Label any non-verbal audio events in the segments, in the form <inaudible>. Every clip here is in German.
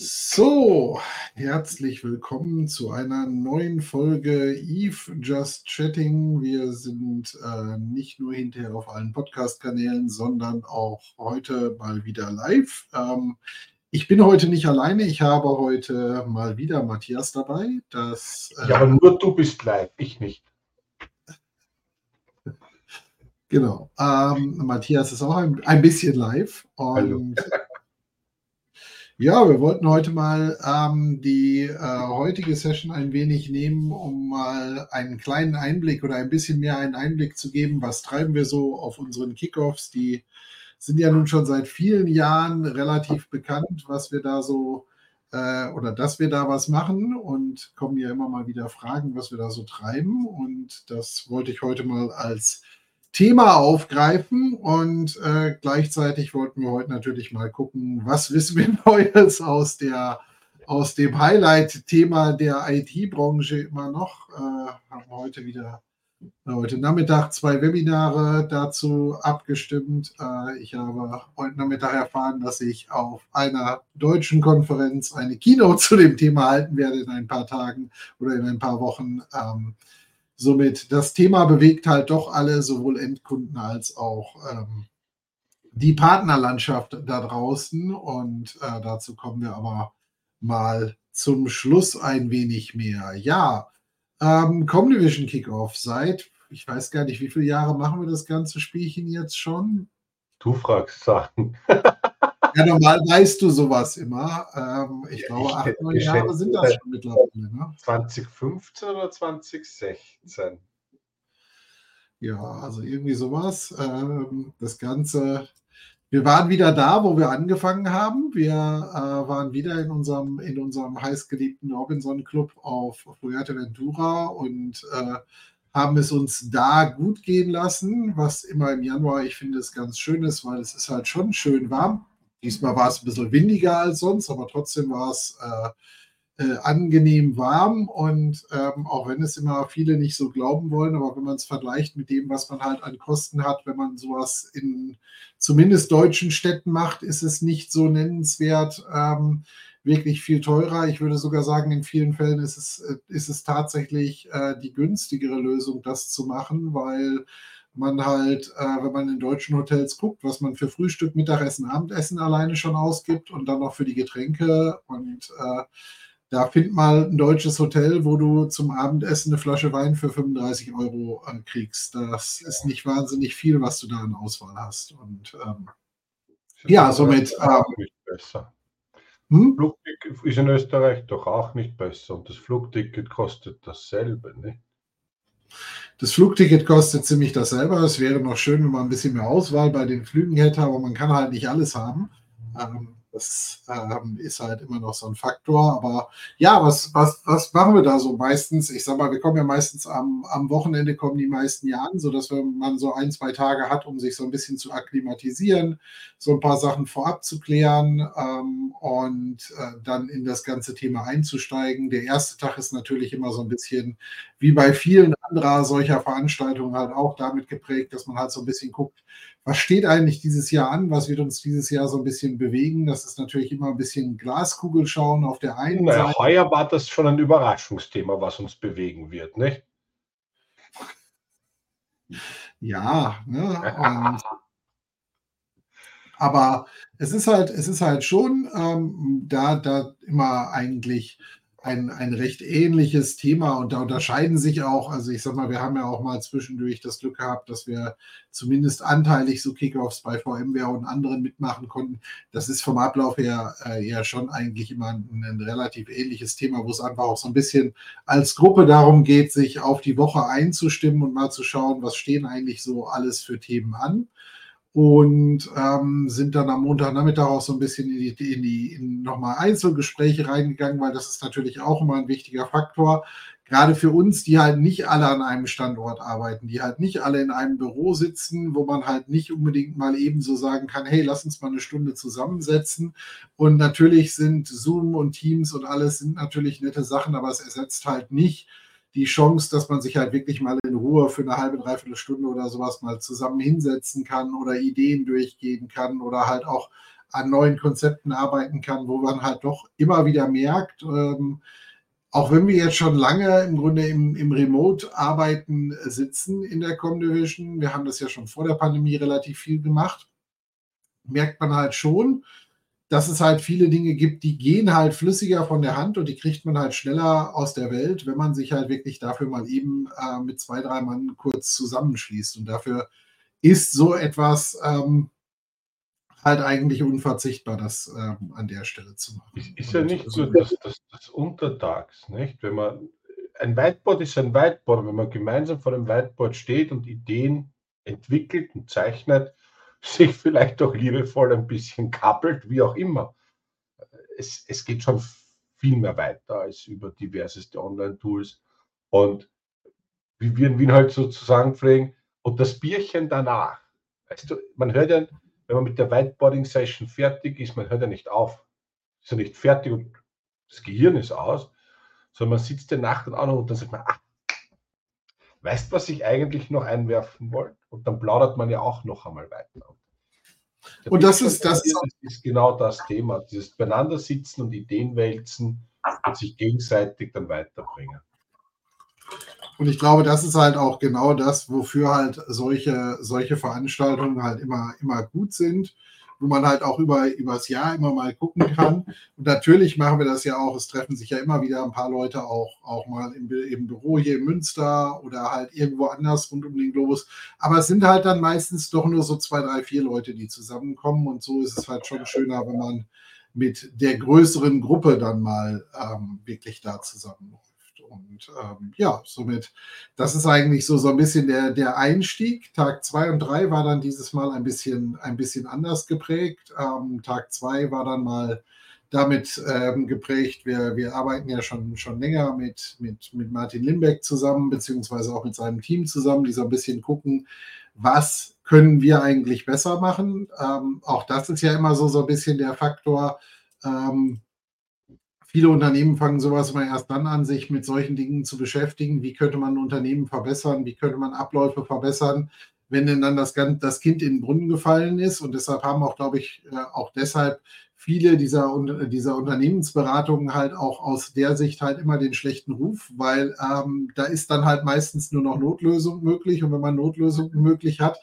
So, herzlich willkommen zu einer neuen Folge Eve Just Chatting. Wir sind äh, nicht nur hinterher auf allen Podcast-Kanälen, sondern auch heute mal wieder live. Ähm, ich bin heute nicht alleine. Ich habe heute mal wieder Matthias dabei. Das, äh, ja, aber nur du bist live, ich nicht. Genau. Ähm, Matthias ist auch ein, ein bisschen live. Und Hallo. <laughs> Ja, wir wollten heute mal ähm, die äh, heutige Session ein wenig nehmen, um mal einen kleinen Einblick oder ein bisschen mehr einen Einblick zu geben, was treiben wir so auf unseren Kickoffs. Die sind ja nun schon seit vielen Jahren relativ bekannt, was wir da so äh, oder dass wir da was machen und kommen ja immer mal wieder Fragen, was wir da so treiben. Und das wollte ich heute mal als Thema aufgreifen und äh, gleichzeitig wollten wir heute natürlich mal gucken, was wissen wir <laughs> Neues aus der aus dem Highlight-Thema der IT-Branche immer noch. Äh, haben heute wieder heute Nachmittag zwei Webinare dazu abgestimmt. Äh, ich habe heute Nachmittag erfahren, dass ich auf einer deutschen Konferenz eine Keynote <laughs> zu dem Thema halten werde in ein paar Tagen oder in ein paar Wochen. Ähm, Somit, das Thema bewegt halt doch alle, sowohl Endkunden als auch ähm, die Partnerlandschaft da draußen. Und äh, dazu kommen wir aber mal zum Schluss ein wenig mehr. Ja, ähm, Comdivision Kickoff seit, ich weiß gar nicht, wie viele Jahre machen wir das ganze Spielchen jetzt schon? Du fragst Sachen. Ja, normal weißt du sowas immer. Ähm, ich ja, glaube, acht, neun Jahre sind das schon mittlerweile. Ne? 2015 oder 2016? Ja, also irgendwie sowas. Ähm, das Ganze. Wir waren wieder da, wo wir angefangen haben. Wir äh, waren wieder in unserem, in unserem heißgeliebten Robinson Club auf Fuerteventura und äh, haben es uns da gut gehen lassen, was immer im Januar, ich finde es ganz schön ist, weil es ist halt schon schön warm. Diesmal war es ein bisschen windiger als sonst, aber trotzdem war es äh, äh, angenehm warm. Und ähm, auch wenn es immer viele nicht so glauben wollen, aber wenn man es vergleicht mit dem, was man halt an Kosten hat, wenn man sowas in zumindest deutschen Städten macht, ist es nicht so nennenswert. Ähm, wirklich viel teurer. Ich würde sogar sagen, in vielen Fällen ist es, äh, ist es tatsächlich äh, die günstigere Lösung, das zu machen, weil man halt, äh, wenn man in deutschen Hotels guckt, was man für Frühstück, Mittagessen, Abendessen alleine schon ausgibt und dann noch für die Getränke. Und äh, da find mal ein deutsches Hotel, wo du zum Abendessen eine Flasche Wein für 35 Euro äh, kriegst. Das ist nicht wahnsinnig viel, was du da in Auswahl hast. Und ähm, ja, somit. Ähm. Hm? Flugticket ist in Österreich doch auch nicht besser und das Flugticket kostet dasselbe, ne? Das Flugticket kostet ziemlich dasselbe. Es wäre noch schön, wenn man ein bisschen mehr Auswahl bei den Flügen hätte, aber man kann halt nicht alles haben. Ähm, das ähm, ist halt immer noch so ein Faktor. Aber ja, was, was, was machen wir da so meistens? Ich sag mal, wir kommen ja meistens am, am Wochenende, kommen die meisten ja an, sodass man so ein, zwei Tage hat, um sich so ein bisschen zu akklimatisieren, so ein paar Sachen vorab zu klären ähm, und äh, dann in das ganze Thema einzusteigen. Der erste Tag ist natürlich immer so ein bisschen wie bei vielen anderer solcher Veranstaltungen halt auch damit geprägt, dass man halt so ein bisschen guckt, was steht eigentlich dieses Jahr an? Was wird uns dieses Jahr so ein bisschen bewegen? Das ist natürlich immer ein bisschen Glaskugel schauen auf der einen naja, Seite. Heuer war das schon ein Überraschungsthema, was uns bewegen wird, nicht? Ja, ne? Und, aber es ist halt, es ist halt schon ähm, da, da immer eigentlich ein, ein recht ähnliches Thema und da unterscheiden sich auch, also ich sag mal, wir haben ja auch mal zwischendurch das Glück gehabt, dass wir zumindest anteilig so Kickoffs bei VMware und anderen mitmachen konnten. Das ist vom Ablauf her äh, ja schon eigentlich immer ein, ein, relativ ähnliches Thema, wo es einfach auch so ein bisschen als Gruppe darum geht, sich auf die Woche einzustimmen und mal zu schauen, was stehen eigentlich so alles für Themen an und ähm, sind dann am Montagnachmittag auch so ein bisschen in die, in die in nochmal Einzelgespräche reingegangen, weil das ist natürlich auch immer ein wichtiger Faktor. Gerade für uns, die halt nicht alle an einem Standort arbeiten, die halt nicht alle in einem Büro sitzen, wo man halt nicht unbedingt mal eben so sagen kann, hey, lass uns mal eine Stunde zusammensetzen. Und natürlich sind Zoom und Teams und alles sind natürlich nette Sachen, aber es ersetzt halt nicht die Chance, dass man sich halt wirklich mal in Ruhe für eine halbe, dreiviertel Stunde oder sowas mal zusammen hinsetzen kann oder Ideen durchgehen kann oder halt auch an neuen Konzepten arbeiten kann, wo man halt doch immer wieder merkt, ähm, auch wenn wir jetzt schon lange im Grunde im, im Remote-Arbeiten sitzen in der Comdivision, wir haben das ja schon vor der Pandemie relativ viel gemacht, merkt man halt schon, dass es halt viele Dinge gibt, die gehen halt flüssiger von der Hand und die kriegt man halt schneller aus der Welt, wenn man sich halt wirklich dafür mal eben äh, mit zwei, drei Mann kurz zusammenschließt. Und dafür ist so etwas ähm, halt eigentlich unverzichtbar, das ähm, an der Stelle zu machen. Ist, ist ja nicht so, dass das, das untertags, nicht? Wenn man ein Whiteboard ist ein Whiteboard, wenn man gemeinsam vor dem Whiteboard steht und Ideen entwickelt und zeichnet, sich vielleicht auch liebevoll ein bisschen kappelt, wie auch immer. Es, es geht schon viel mehr weiter als über diverseste Online-Tools. Und wie wir in Wien halt sozusagen pflegen, und das Bierchen danach. Weißt du, man hört ja, wenn man mit der Whiteboarding-Session fertig ist, man hört ja nicht auf. Ist ja nicht fertig und das Gehirn ist aus, sondern man sitzt der Nacht und an und dann sagt man, ah, weißt du, was ich eigentlich noch einwerfen wollte? Und dann plaudert man ja auch noch einmal weiter. Der und das ist, das ist genau das Thema, dieses Beieinander sitzen und Ideen wälzen und sich gegenseitig dann weiterbringen. Und ich glaube, das ist halt auch genau das, wofür halt solche, solche Veranstaltungen halt immer, immer gut sind wo man halt auch über übers Jahr immer mal gucken kann. Und natürlich machen wir das ja auch. Es treffen sich ja immer wieder ein paar Leute auch, auch mal im, im Büro hier in Münster oder halt irgendwo anders rund um den Globus. Aber es sind halt dann meistens doch nur so zwei, drei, vier Leute, die zusammenkommen. Und so ist es halt schon schöner, wenn man mit der größeren Gruppe dann mal ähm, wirklich da zusammen und ähm, ja, somit, das ist eigentlich so, so ein bisschen der, der Einstieg. Tag zwei und drei war dann dieses Mal ein bisschen, ein bisschen anders geprägt. Ähm, Tag zwei war dann mal damit ähm, geprägt. Wir, wir arbeiten ja schon, schon länger mit, mit, mit Martin Limbeck zusammen, beziehungsweise auch mit seinem Team zusammen, die so ein bisschen gucken, was können wir eigentlich besser machen. Ähm, auch das ist ja immer so, so ein bisschen der Faktor. Viele Unternehmen fangen sowas immer erst dann an, sich mit solchen Dingen zu beschäftigen. Wie könnte man ein Unternehmen verbessern? Wie könnte man Abläufe verbessern? Wenn denn dann das, das Kind in den Brunnen gefallen ist. Und deshalb haben auch, glaube ich, äh, auch deshalb viele dieser, dieser Unternehmensberatungen halt auch aus der Sicht halt immer den schlechten Ruf, weil ähm, da ist dann halt meistens nur noch Notlösung möglich. Und wenn man Notlösung möglich hat,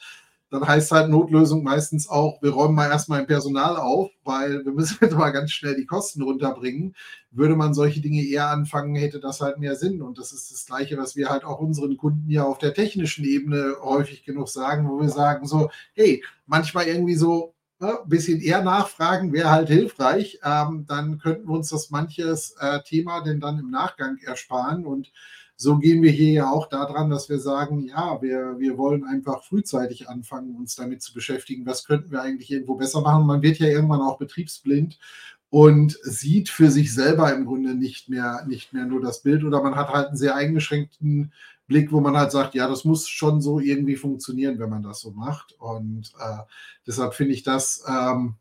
dann heißt halt Notlösung meistens auch, wir räumen mal erstmal im Personal auf, weil wir müssen <laughs> jetzt mal ganz schnell die Kosten runterbringen. Würde man solche Dinge eher anfangen, hätte das halt mehr Sinn. Und das ist das Gleiche, was wir halt auch unseren Kunden ja auf der technischen Ebene häufig genug sagen, wo wir sagen so, hey, manchmal irgendwie so ein ne, bisschen eher nachfragen wäre halt hilfreich. Ähm, dann könnten wir uns das manches äh, Thema denn dann im Nachgang ersparen und so gehen wir hier ja auch daran, dass wir sagen, ja, wir, wir wollen einfach frühzeitig anfangen, uns damit zu beschäftigen, was könnten wir eigentlich irgendwo besser machen. Man wird ja irgendwann auch betriebsblind und sieht für sich selber im Grunde nicht mehr, nicht mehr nur das Bild oder man hat halt einen sehr eingeschränkten Blick, wo man halt sagt, ja, das muss schon so irgendwie funktionieren, wenn man das so macht. Und äh, deshalb finde ich das ähm,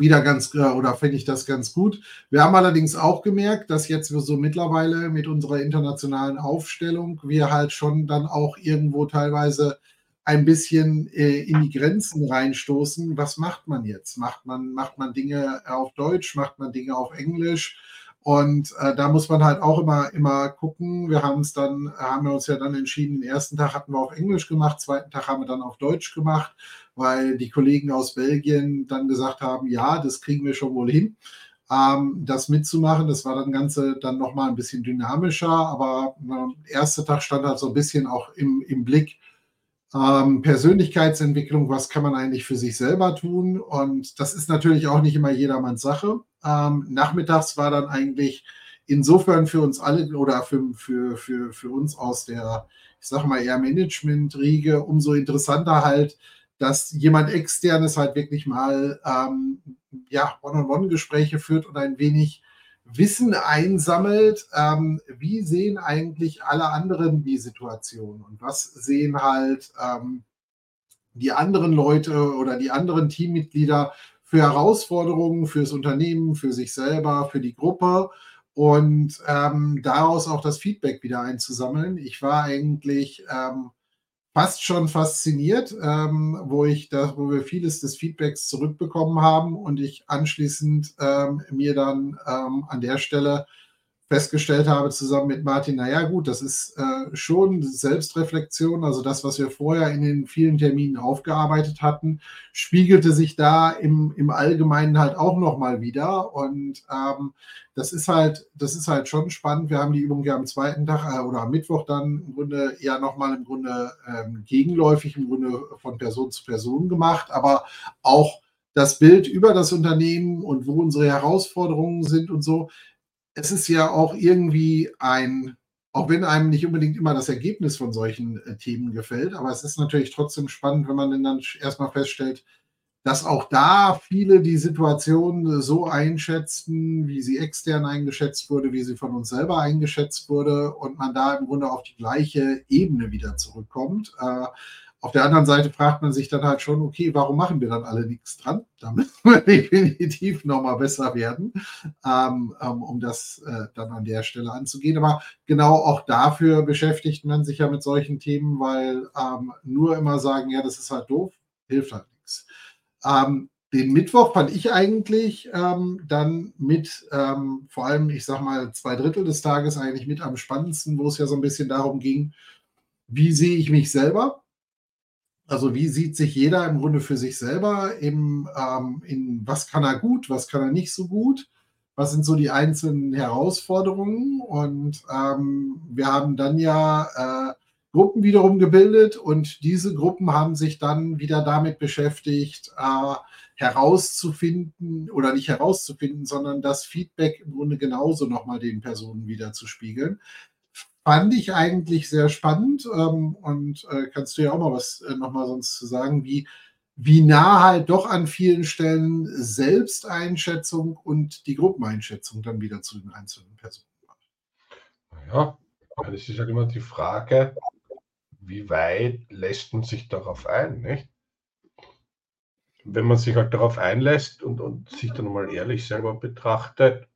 wieder ganz, äh, oder finde ich das ganz gut. Wir haben allerdings auch gemerkt, dass jetzt so mittlerweile mit unserer internationalen Aufstellung wir halt schon dann auch irgendwo teilweise ein bisschen äh, in die Grenzen reinstoßen. Was macht man jetzt? Macht man, macht man Dinge auf Deutsch? Macht man Dinge auf Englisch? Und äh, da muss man halt auch immer, immer gucken. Wir haben es dann, haben wir uns ja dann entschieden, den ersten Tag hatten wir auf Englisch gemacht, zweiten Tag haben wir dann auf Deutsch gemacht weil die Kollegen aus Belgien dann gesagt haben, ja, das kriegen wir schon wohl hin. Ähm, das mitzumachen, das war dann Ganze dann nochmal ein bisschen dynamischer, aber der erste Tag stand halt so ein bisschen auch im, im Blick, ähm, Persönlichkeitsentwicklung, was kann man eigentlich für sich selber tun? Und das ist natürlich auch nicht immer jedermanns Sache. Ähm, nachmittags war dann eigentlich insofern für uns alle oder für, für, für, für uns aus der, ich sage mal eher Management-Riege, umso interessanter halt, dass jemand externes halt wirklich mal ähm, ja, One-on-One-Gespräche führt und ein wenig Wissen einsammelt, ähm, wie sehen eigentlich alle anderen die Situation und was sehen halt ähm, die anderen Leute oder die anderen Teammitglieder für Herausforderungen fürs Unternehmen, für sich selber, für die Gruppe und ähm, daraus auch das Feedback wieder einzusammeln. Ich war eigentlich ähm, fast schon fasziniert, ähm, wo ich da, wo wir vieles des Feedbacks zurückbekommen haben und ich anschließend ähm, mir dann ähm, an der Stelle festgestellt habe, zusammen mit Martin, naja gut, das ist äh, schon Selbstreflexion, also das, was wir vorher in den vielen Terminen aufgearbeitet hatten, spiegelte sich da im, im Allgemeinen halt auch nochmal wieder. Und ähm, das ist halt, das ist halt schon spannend. Wir haben die Übung ja am zweiten Tag äh, oder am Mittwoch dann im Grunde ja nochmal im Grunde ähm, gegenläufig, im Grunde von Person zu Person gemacht, aber auch das Bild über das Unternehmen und wo unsere Herausforderungen sind und so, es ist ja auch irgendwie ein, auch wenn einem nicht unbedingt immer das Ergebnis von solchen äh, Themen gefällt, aber es ist natürlich trotzdem spannend, wenn man dann erstmal feststellt, dass auch da viele die Situation so einschätzen, wie sie extern eingeschätzt wurde, wie sie von uns selber eingeschätzt wurde und man da im Grunde auf die gleiche Ebene wieder zurückkommt. Äh, auf der anderen Seite fragt man sich dann halt schon, okay, warum machen wir dann alle nichts dran? Da müssen <laughs> wir definitiv nochmal besser werden, ähm, ähm, um das äh, dann an der Stelle anzugehen. Aber genau auch dafür beschäftigt man sich ja mit solchen Themen, weil ähm, nur immer sagen, ja, das ist halt doof, hilft halt nichts. Ähm, den Mittwoch fand ich eigentlich ähm, dann mit, ähm, vor allem, ich sag mal, zwei Drittel des Tages eigentlich mit am spannendsten, wo es ja so ein bisschen darum ging, wie sehe ich mich selber? Also wie sieht sich jeder im Grunde für sich selber im, ähm, in was kann er gut, was kann er nicht so gut, was sind so die einzelnen Herausforderungen? Und ähm, wir haben dann ja äh, Gruppen wiederum gebildet und diese Gruppen haben sich dann wieder damit beschäftigt, äh, herauszufinden oder nicht herauszufinden, sondern das Feedback im Grunde genauso nochmal den Personen wieder zu spiegeln fand ich eigentlich sehr spannend ähm, und äh, kannst du ja auch mal was äh, nochmal sonst zu sagen, wie, wie nah halt doch an vielen Stellen Selbsteinschätzung und die Gruppeneinschätzung dann wieder zu den einzelnen Personen war. Ja, das ist halt immer die Frage, wie weit lässt man sich darauf ein, nicht? Wenn man sich halt darauf einlässt und, und sich dann mal ehrlich selber betrachtet,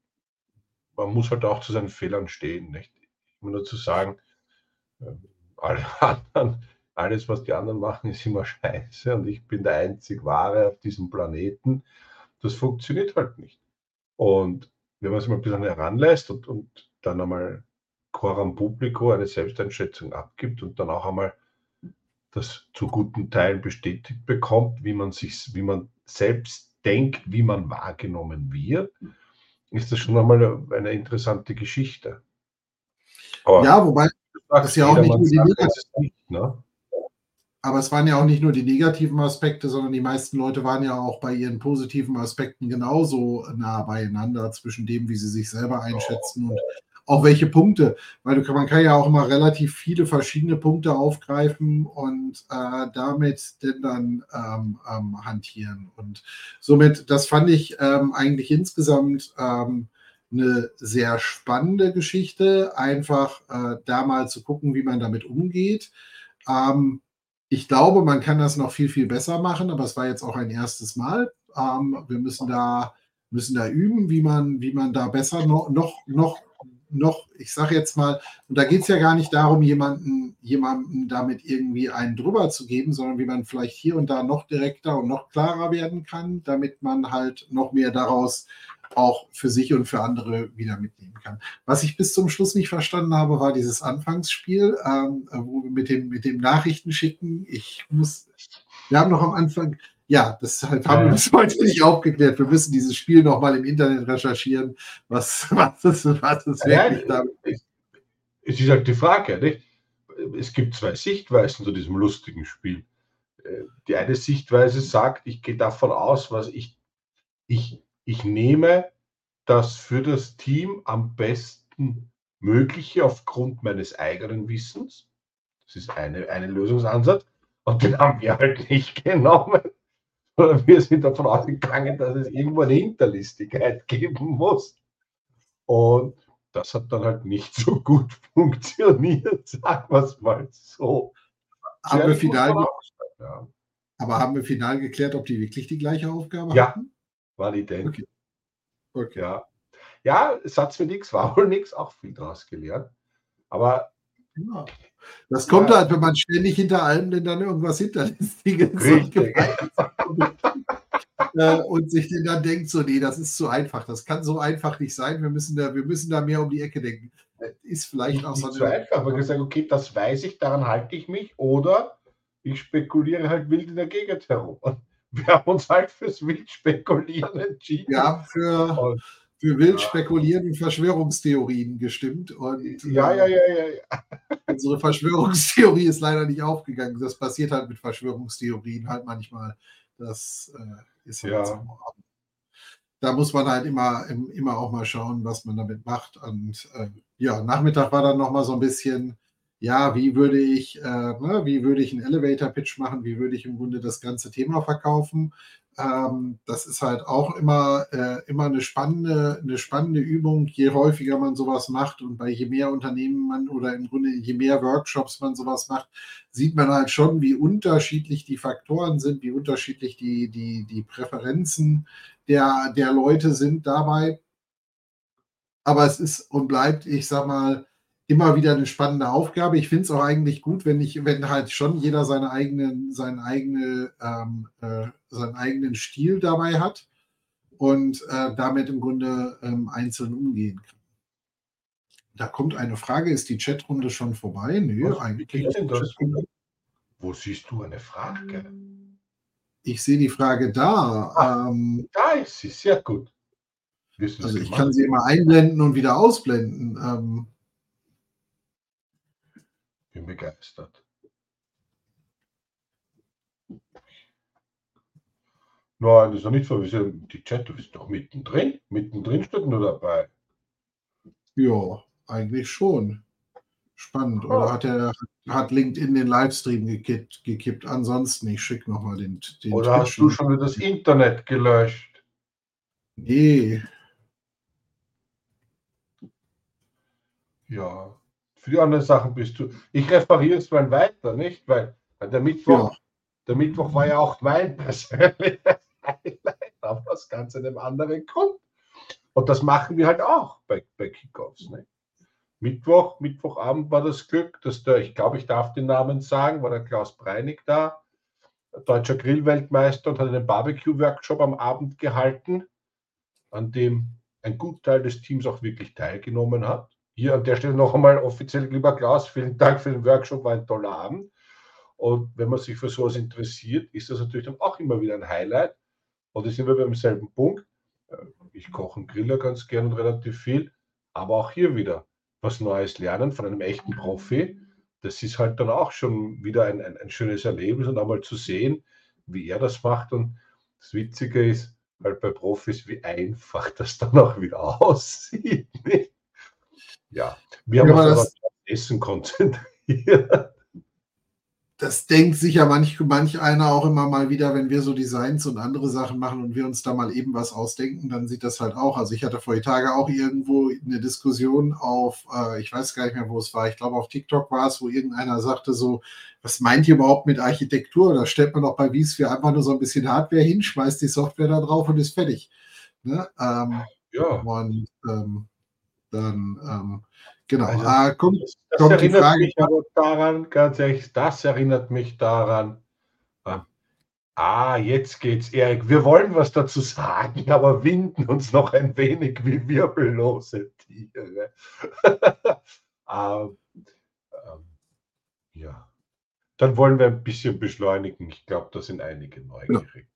man muss halt auch zu seinen Fehlern stehen, nicht? Immer nur zu sagen, ähm, alle <laughs> anderen, alles, was die anderen machen, ist immer scheiße und ich bin der einzig Wahre auf diesem Planeten. Das funktioniert halt nicht. Und wenn man sich mal ein bisschen heranlässt und, und dann einmal Coram Publico eine Selbsteinschätzung abgibt und dann auch einmal das zu guten Teilen bestätigt bekommt, wie man sich, wie man selbst denkt, wie man wahrgenommen wird, ist das schon einmal eine interessante Geschichte. Aber ja, wobei das ja auch nicht nur die negativen, ne? aber es waren ja auch nicht nur die negativen Aspekte, sondern die meisten Leute waren ja auch bei ihren positiven Aspekten genauso nah beieinander zwischen dem, wie sie sich selber einschätzen und auch welche Punkte, weil du, man kann ja auch immer relativ viele verschiedene Punkte aufgreifen und äh, damit denn dann ähm, ähm, hantieren. Und somit, das fand ich ähm, eigentlich insgesamt ähm, eine sehr spannende Geschichte, einfach äh, da mal zu gucken, wie man damit umgeht. Ähm, ich glaube, man kann das noch viel, viel besser machen, aber es war jetzt auch ein erstes Mal. Ähm, wir müssen da, müssen da üben, wie man, wie man da besser noch, noch, noch, noch ich sage jetzt mal, und da geht es ja gar nicht darum, jemanden, jemanden damit irgendwie einen drüber zu geben, sondern wie man vielleicht hier und da noch direkter und noch klarer werden kann, damit man halt noch mehr daraus auch für sich und für andere wieder mitnehmen kann. Was ich bis zum Schluss nicht verstanden habe, war dieses Anfangsspiel, ähm, wo wir mit dem, mit dem Nachrichtenschicken, ich muss, wir haben noch am Anfang, ja, deshalb haben wir das heute nicht aufgeklärt. Wir müssen dieses Spiel nochmal im Internet recherchieren, was, was ist, was ist wirklich ja, damit. Es ist halt die Frage, nicht? es gibt zwei Sichtweisen zu diesem lustigen Spiel. Äh, die eine Sichtweise sagt, ich gehe davon aus, was ich, ich ich nehme das für das Team am besten Mögliche aufgrund meines eigenen Wissens. Das ist eine, eine Lösungsansatz. Und den haben wir halt nicht <laughs> genommen. Wir sind davon ausgegangen, dass es irgendwo eine Hinterlistigkeit <laughs> geben muss. Und das hat dann halt nicht so gut <laughs> funktioniert, sagen wir es mal so. Haben wir final, ja. Aber haben wir final geklärt, ob die wirklich die gleiche Aufgabe ja. hatten? War identisch. Okay. okay. Ja. ja, Satz für nichts, <laughs> war wohl nichts, auch viel daraus gelernt. Aber Ja. Das kommt ja. halt, wenn man ständig hinter allem denn dann irgendwas hinterlistiges <laughs> äh, und sich dann denkt, so, nee, das ist zu einfach. Das kann so einfach nicht sein. Wir müssen da, wir müssen da mehr um die Ecke denken. Ist vielleicht nicht, auch so. Nicht so einfach, aber gesagt, okay, das weiß ich, daran halte ich mich. Oder ich spekuliere halt wild in der Gegend herum. Und wir haben uns halt fürs Wildspekulieren entschieden. Ja, für. Und für wild spekulierende Verschwörungstheorien gestimmt. Und, ja, ja, ja, ja, ja. Unsere Verschwörungstheorie ist leider nicht aufgegangen. Das passiert halt mit Verschwörungstheorien halt manchmal. Das äh, ist halt ja. so. Da muss man halt immer, immer auch mal schauen, was man damit macht. Und äh, ja, Nachmittag war dann nochmal so ein bisschen, ja, wie würde ich, äh, ne, wie würde ich einen Elevator-Pitch machen, wie würde ich im Grunde das ganze Thema verkaufen. Ähm, das ist halt auch immer, äh, immer eine, spannende, eine spannende Übung, je häufiger man sowas macht und bei je mehr Unternehmen man oder im Grunde je mehr Workshops man sowas macht, sieht man halt schon, wie unterschiedlich die Faktoren sind, wie unterschiedlich die, die, die Präferenzen der, der Leute sind dabei. Aber es ist und bleibt, ich sag mal, immer wieder eine spannende Aufgabe. Ich finde es auch eigentlich gut, wenn ich, wenn halt schon jeder seine eigenen, seine eigene, ähm, äh, seinen eigenen Stil dabei hat und äh, damit im Grunde ähm, einzeln umgehen kann. Da kommt eine Frage, ist die Chatrunde schon vorbei? Nö, Was, eigentlich. Wo siehst du eine Frage? Ich sehe die Frage da. Ah, ähm, da ist sie, sehr gut. Also ich kann sie immer einblenden und wieder ausblenden. Ähm, bin begeistert. Nein, das ist noch nicht so. Die Chat, du bist doch mittendrin. Mittendrin steht nur dabei. Ja, eigentlich schon. Spannend. Oder oh. hat er hat LinkedIn den Livestream gekippt? gekippt? Ansonsten, ich schicke nochmal den, den. Oder Twitch hast du schon wieder das Internet gelöscht? Nee. Ja. Für die anderen Sachen bist du. Ich referiere es mal weiter, nicht? Weil, der Mittwoch, ja. der Mittwoch war ja auch mein <laughs> persönliches Highlight, aber aus ganz einem anderen Grund. Und das machen wir halt auch bei, bei Kickoffs. Ne? Mittwoch, Mittwochabend war das Glück, dass der, ich glaube, ich darf den Namen sagen, war der Klaus Breinig da, deutscher Grillweltmeister und hat einen Barbecue-Workshop am Abend gehalten, an dem ein Gutteil des Teams auch wirklich teilgenommen hat. Hier an der Stelle noch einmal offiziell, lieber Klaus, vielen Dank für den Workshop, war ein toller Abend. Und wenn man sich für sowas interessiert, ist das natürlich dann auch immer wieder ein Highlight. Und da sind wir beim selben Punkt. Äh, ich koche und grille ganz gern und relativ viel, aber auch hier wieder was Neues lernen von einem echten Profi. Das ist halt dann auch schon wieder ein, ein, ein schönes Erlebnis und einmal zu sehen, wie er das macht. Und das Witzige ist halt bei Profis, wie einfach <laughs> das dann auch wieder aussieht. Ja, wir haben uns das, Essen konzentriert. Das denkt sich ja manch, manch einer auch immer mal wieder, wenn wir so Designs und andere Sachen machen und wir uns da mal eben was ausdenken, dann sieht das halt auch. Also ich hatte vor Tage auch irgendwo eine Diskussion auf, äh, ich weiß gar nicht mehr, wo es war, ich glaube auf TikTok war es, wo irgendeiner sagte so, was meint ihr überhaupt mit Architektur? Da stellt man doch bei vSphere einfach nur so ein bisschen Hardware hin, schmeißt die Software da drauf und ist fertig. Ne? Ähm, ja. Und ähm, dann ähm, genau. Also, ah, kommt, das kommt erinnert die Frage, mich aber daran, ganz ehrlich, das erinnert mich daran. Äh, ah, jetzt geht's, Erik. Wir wollen was dazu sagen, aber winden uns noch ein wenig wie wirbellose Tiere. <laughs> ähm, ähm, ja. Dann wollen wir ein bisschen beschleunigen. Ich glaube, da sind einige neugierig.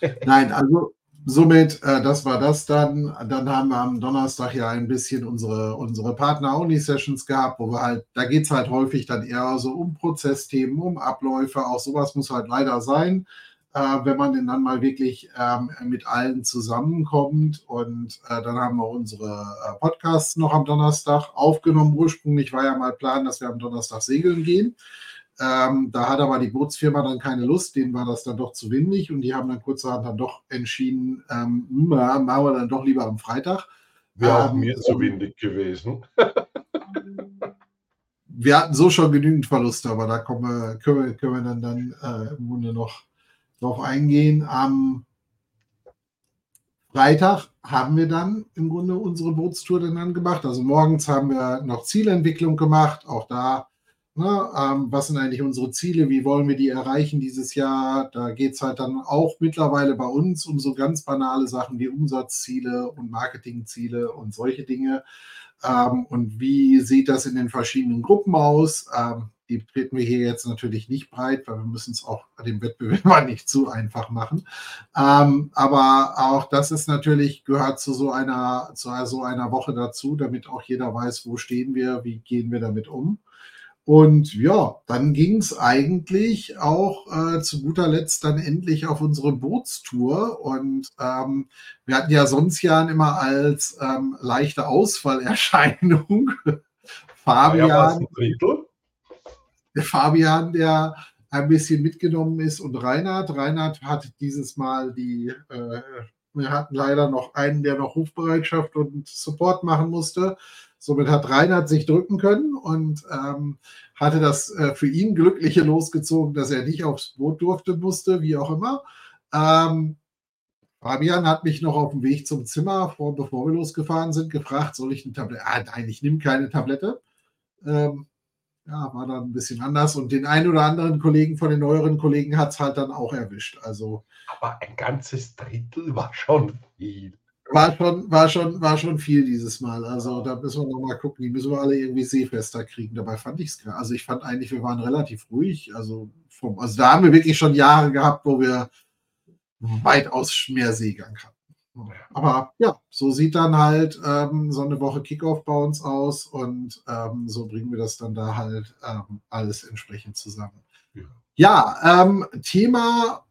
Ja. Nein, also somit, äh, das war das dann. Dann haben wir am Donnerstag ja ein bisschen unsere, unsere Partner-Only-Sessions gehabt, wo wir halt, da geht es halt häufig dann eher so um Prozessthemen, um Abläufe, auch sowas muss halt leider sein, äh, wenn man denn dann mal wirklich ähm, mit allen zusammenkommt. Und äh, dann haben wir unsere äh, Podcasts noch am Donnerstag aufgenommen. Ursprünglich war ja mal Plan, dass wir am Donnerstag segeln gehen. Ähm, da hat aber die Bootsfirma dann keine Lust, denen war das dann doch zu windig und die haben dann kurzerhand dann doch entschieden, ähm, machen wir dann doch lieber am Freitag. Wäre auch ähm, mir zu windig gewesen. <laughs> wir hatten so schon genügend Verluste, aber da wir, können, wir, können wir dann, dann äh, im Grunde noch drauf eingehen. Am Freitag haben wir dann im Grunde unsere Bootstour dann gemacht. Also morgens haben wir noch Zielentwicklung gemacht. Auch da, ne, ähm, was sind eigentlich unsere Ziele? Wie wollen wir die erreichen dieses Jahr? Da geht es halt dann auch mittlerweile bei uns um so ganz banale Sachen wie Umsatzziele und Marketingziele und solche Dinge. Ähm, und wie sieht das in den verschiedenen Gruppen aus? Ähm, die treten wir hier jetzt natürlich nicht breit, weil wir müssen es auch dem Wettbewerber <laughs> nicht zu einfach machen. Ähm, aber auch das ist natürlich, gehört zu so einer, zu so einer Woche dazu, damit auch jeder weiß, wo stehen wir, wie gehen wir damit um. Und ja, dann ging es eigentlich auch äh, zu guter Letzt dann endlich auf unsere Bootstour. Und ähm, wir hatten ja sonst ja immer als ähm, leichte Ausfallerscheinung <laughs> Fabian. Ja, der Fabian, der ein bisschen mitgenommen ist und Reinhard. Reinhard hat dieses Mal die, äh, wir hatten leider noch einen, der noch Rufbereitschaft und Support machen musste. Somit hat Reinhard sich drücken können und ähm, hatte das äh, für ihn Glückliche losgezogen, dass er nicht aufs Boot durfte, musste, wie auch immer. Ähm, Fabian hat mich noch auf dem Weg zum Zimmer, vor, bevor wir losgefahren sind, gefragt, soll ich eine Tablette? Ah, nein, ich nehme keine Tablette. Ähm, ja, war dann ein bisschen anders. Und den einen oder anderen Kollegen von den neueren Kollegen hat es halt dann auch erwischt. Also, Aber ein ganzes Drittel war schon viel. War schon, war schon, war schon viel dieses Mal. Also da müssen wir nochmal gucken. Die müssen wir alle irgendwie seefester kriegen. Dabei fand ich es, also ich fand eigentlich, wir waren relativ ruhig. Also, vom, also da haben wir wirklich schon Jahre gehabt, wo wir weitaus mehr Seegang hatten. Aber ja, so sieht dann halt ähm, so eine Woche Kickoff bei uns aus und ähm, so bringen wir das dann da halt ähm, alles entsprechend zusammen. Ja, ja ähm, Thema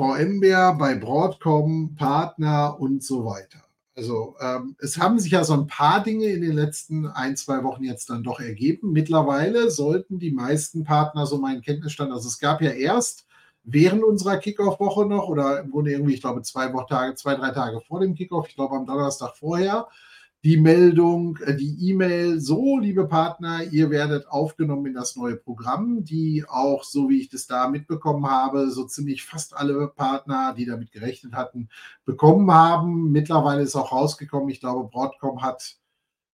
VMware bei Broadcom, Partner und so weiter. Also ähm, es haben sich ja so ein paar Dinge in den letzten ein, zwei Wochen jetzt dann doch ergeben. Mittlerweile sollten die meisten Partner, so mein Kenntnisstand, also es gab ja erst während unserer Kickoff-Woche noch oder im Grunde irgendwie, ich glaube, zwei Tage, zwei, drei Tage vor dem Kickoff, ich glaube am Donnerstag vorher, die Meldung, äh, die E-Mail, so, liebe Partner, ihr werdet aufgenommen in das neue Programm, die auch, so wie ich das da mitbekommen habe, so ziemlich fast alle Partner, die damit gerechnet hatten, bekommen haben. Mittlerweile ist auch rausgekommen, ich glaube, Broadcom hat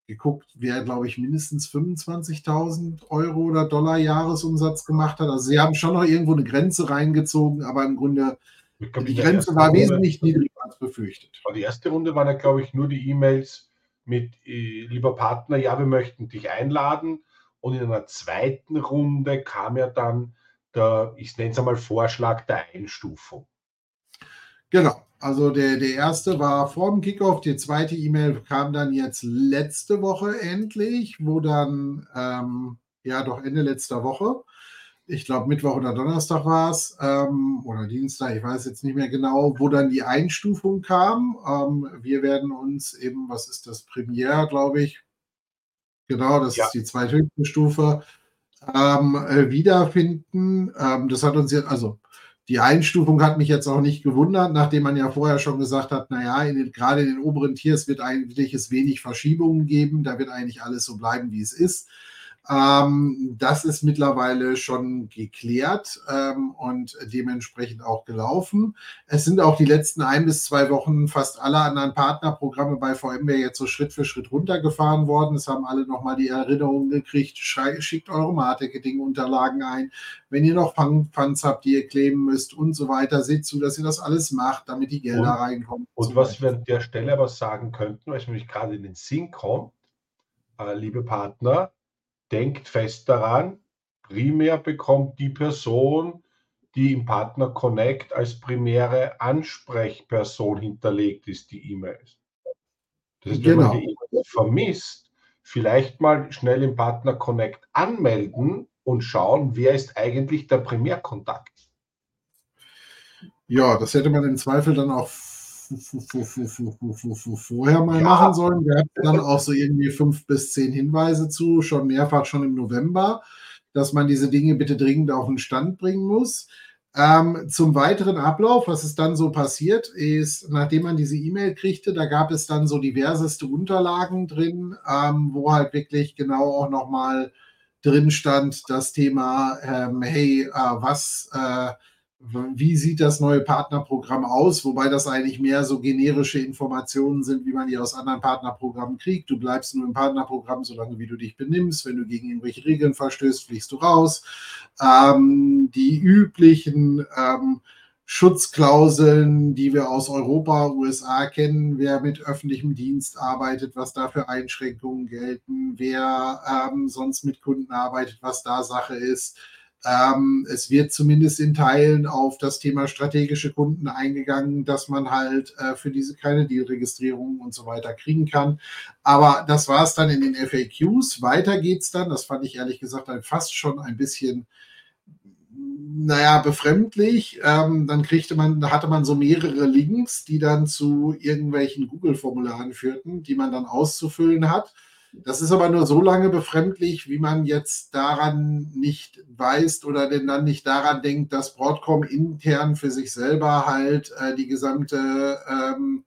geguckt, wer, glaube ich, mindestens 25.000 Euro oder Dollar Jahresumsatz gemacht hat. Also sie haben schon noch irgendwo eine Grenze reingezogen, aber im Grunde die Grenze war Runde, wesentlich niedriger als befürchtet. Die erste Runde waren ja, glaube ich, nur die E-Mails mit, äh, lieber Partner, ja, wir möchten dich einladen. Und in einer zweiten Runde kam ja dann der, ich nenne es einmal Vorschlag der Einstufung. Genau. Also der, der erste war vor dem Kickoff, die zweite E-Mail kam dann jetzt letzte Woche endlich, wo dann, ähm, ja doch Ende letzter Woche, ich glaube Mittwoch oder Donnerstag war es, ähm, oder Dienstag, ich weiß jetzt nicht mehr genau, wo dann die Einstufung kam. Ähm, wir werden uns eben, was ist das, Premiere, glaube ich, genau, das ja. ist die zweithöchste Stufe, ähm, äh, wiederfinden. Ähm, das hat uns jetzt, also die Einstufung hat mich jetzt auch nicht gewundert, nachdem man ja vorher schon gesagt hat, naja, in den, gerade in den oberen Tiers wird eigentlich es wenig Verschiebungen geben, da wird eigentlich alles so bleiben, wie es ist. Ähm, das ist mittlerweile schon geklärt ähm, und dementsprechend auch gelaufen. Es sind auch die letzten ein bis zwei Wochen fast alle anderen Partnerprogramme bei VMware jetzt so Schritt für Schritt runtergefahren worden. Es haben alle nochmal die Erinnerung gekriegt, schickt eure Marketing-Unterlagen ein. Wenn ihr noch Funds habt, die ihr kleben müsst und so weiter, seht zu, dass ihr das alles macht, damit die Gelder und, reinkommen. Und was wir an der Stelle aber sagen könnten, weil es nämlich gerade in den Sinn kommt, äh, liebe Partner, denkt fest daran, primär bekommt die Person, die im Partner Connect als primäre Ansprechperson hinterlegt ist, die E-Mails. Das heißt, genau. wenn man die E-Mail vermisst, vielleicht mal schnell im Partner Connect anmelden und schauen, wer ist eigentlich der Primärkontakt. Ja, das hätte man im Zweifel dann auch vorher mal ja. machen sollen. Wir hatten dann auch so irgendwie fünf bis zehn Hinweise zu, schon mehrfach schon im November, dass man diese Dinge bitte dringend auf den Stand bringen muss. Ähm, zum weiteren Ablauf, was ist dann so passiert, ist, nachdem man diese E-Mail kriegte, da gab es dann so diverseste Unterlagen drin, ähm, wo halt wirklich genau auch nochmal drin stand das Thema, ähm, hey, äh, was äh, wie sieht das neue Partnerprogramm aus, wobei das eigentlich mehr so generische Informationen sind, wie man die aus anderen Partnerprogrammen kriegt. Du bleibst nur im Partnerprogramm, solange wie du dich benimmst. Wenn du gegen irgendwelche Regeln verstößt, fliegst du raus. Ähm, die üblichen ähm, Schutzklauseln, die wir aus Europa, USA kennen, wer mit öffentlichem Dienst arbeitet, was da für Einschränkungen gelten, wer ähm, sonst mit Kunden arbeitet, was da Sache ist ähm, es wird zumindest in Teilen auf das Thema strategische Kunden eingegangen, dass man halt äh, für diese keine Dealregistrierung und so weiter kriegen kann. Aber das war es dann in den FAQs. Weiter geht es dann. Das fand ich ehrlich gesagt dann fast schon ein bisschen naja, befremdlich. Ähm, dann kriegte man, hatte man so mehrere Links, die dann zu irgendwelchen Google-Formularen führten, die man dann auszufüllen hat. Das ist aber nur so lange befremdlich, wie man jetzt daran nicht weiß oder denn dann nicht daran denkt, dass Broadcom intern für sich selber halt äh, die gesamte ähm,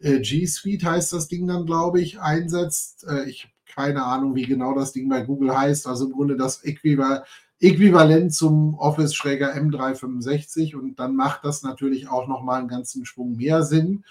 äh, G Suite heißt das Ding dann, glaube ich, einsetzt. Äh, ich habe keine Ahnung, wie genau das Ding bei Google heißt. Also im Grunde das Äquivalent zum Office-Schräger M365 und dann macht das natürlich auch nochmal einen ganzen Schwung mehr Sinn.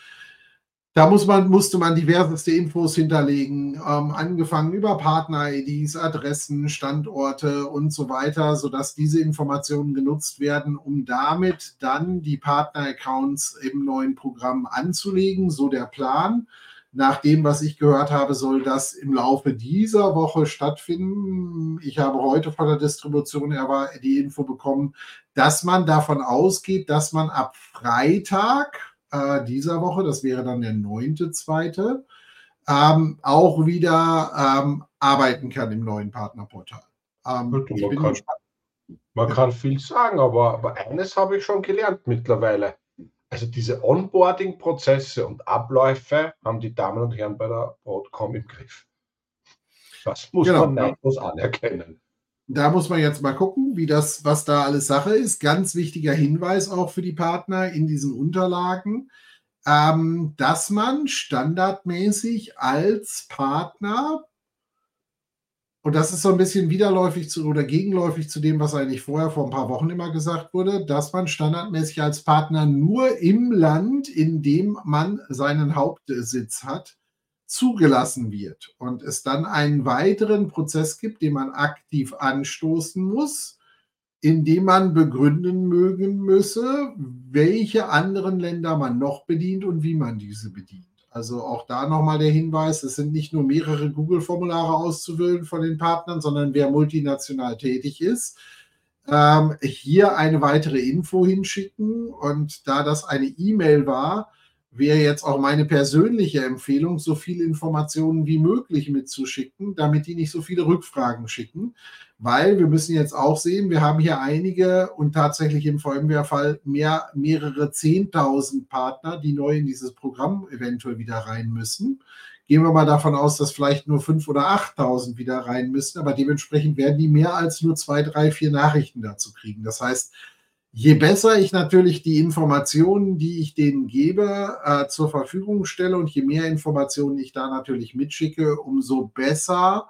Da muss man, musste man diverseste Infos hinterlegen, ähm, angefangen über Partner-IDs, Adressen, Standorte und so weiter, sodass diese Informationen genutzt werden, um damit dann die Partner-Accounts im neuen Programm anzulegen. So der Plan. Nach dem, was ich gehört habe, soll das im Laufe dieser Woche stattfinden. Ich habe heute von der Distribution die Info bekommen, dass man davon ausgeht, dass man ab Freitag, äh, dieser Woche, das wäre dann der neunte, zweite, ähm, auch wieder ähm, arbeiten kann im neuen Partnerportal. Ähm, man, kann, man kann, viel sagen, aber, aber eines habe ich schon gelernt mittlerweile. Also diese Onboarding-Prozesse und Abläufe haben die Damen und Herren bei der Broadcom im Griff. Das muss genau. man neidlos anerkennen. Da muss man jetzt mal gucken, wie das, was da alles Sache ist. Ganz wichtiger Hinweis auch für die Partner in diesen Unterlagen, ähm, dass man standardmäßig als Partner, und das ist so ein bisschen widerläufig zu, oder gegenläufig zu dem, was eigentlich vorher vor ein paar Wochen immer gesagt wurde, dass man standardmäßig als Partner nur im Land, in dem man seinen Hauptsitz hat, zugelassen wird und es dann einen weiteren Prozess gibt, den man aktiv anstoßen muss, indem man begründen mögen müsse, welche anderen Länder man noch bedient und wie man diese bedient. Also auch da nochmal der Hinweis, es sind nicht nur mehrere Google-Formulare auszuwählen von den Partnern, sondern wer multinational tätig ist, ähm, hier eine weitere Info hinschicken. Und da das eine E-Mail war, wäre jetzt auch meine persönliche Empfehlung, so viele Informationen wie möglich mitzuschicken, damit die nicht so viele Rückfragen schicken. Weil wir müssen jetzt auch sehen, wir haben hier einige und tatsächlich im VMware-Fall mehr, mehrere Zehntausend Partner, die neu in dieses Programm eventuell wieder rein müssen. Gehen wir mal davon aus, dass vielleicht nur fünf oder achttausend wieder rein müssen, aber dementsprechend werden die mehr als nur zwei, drei, vier Nachrichten dazu kriegen. Das heißt, Je besser ich natürlich die Informationen, die ich denen gebe, äh, zur Verfügung stelle und je mehr Informationen ich da natürlich mitschicke, umso besser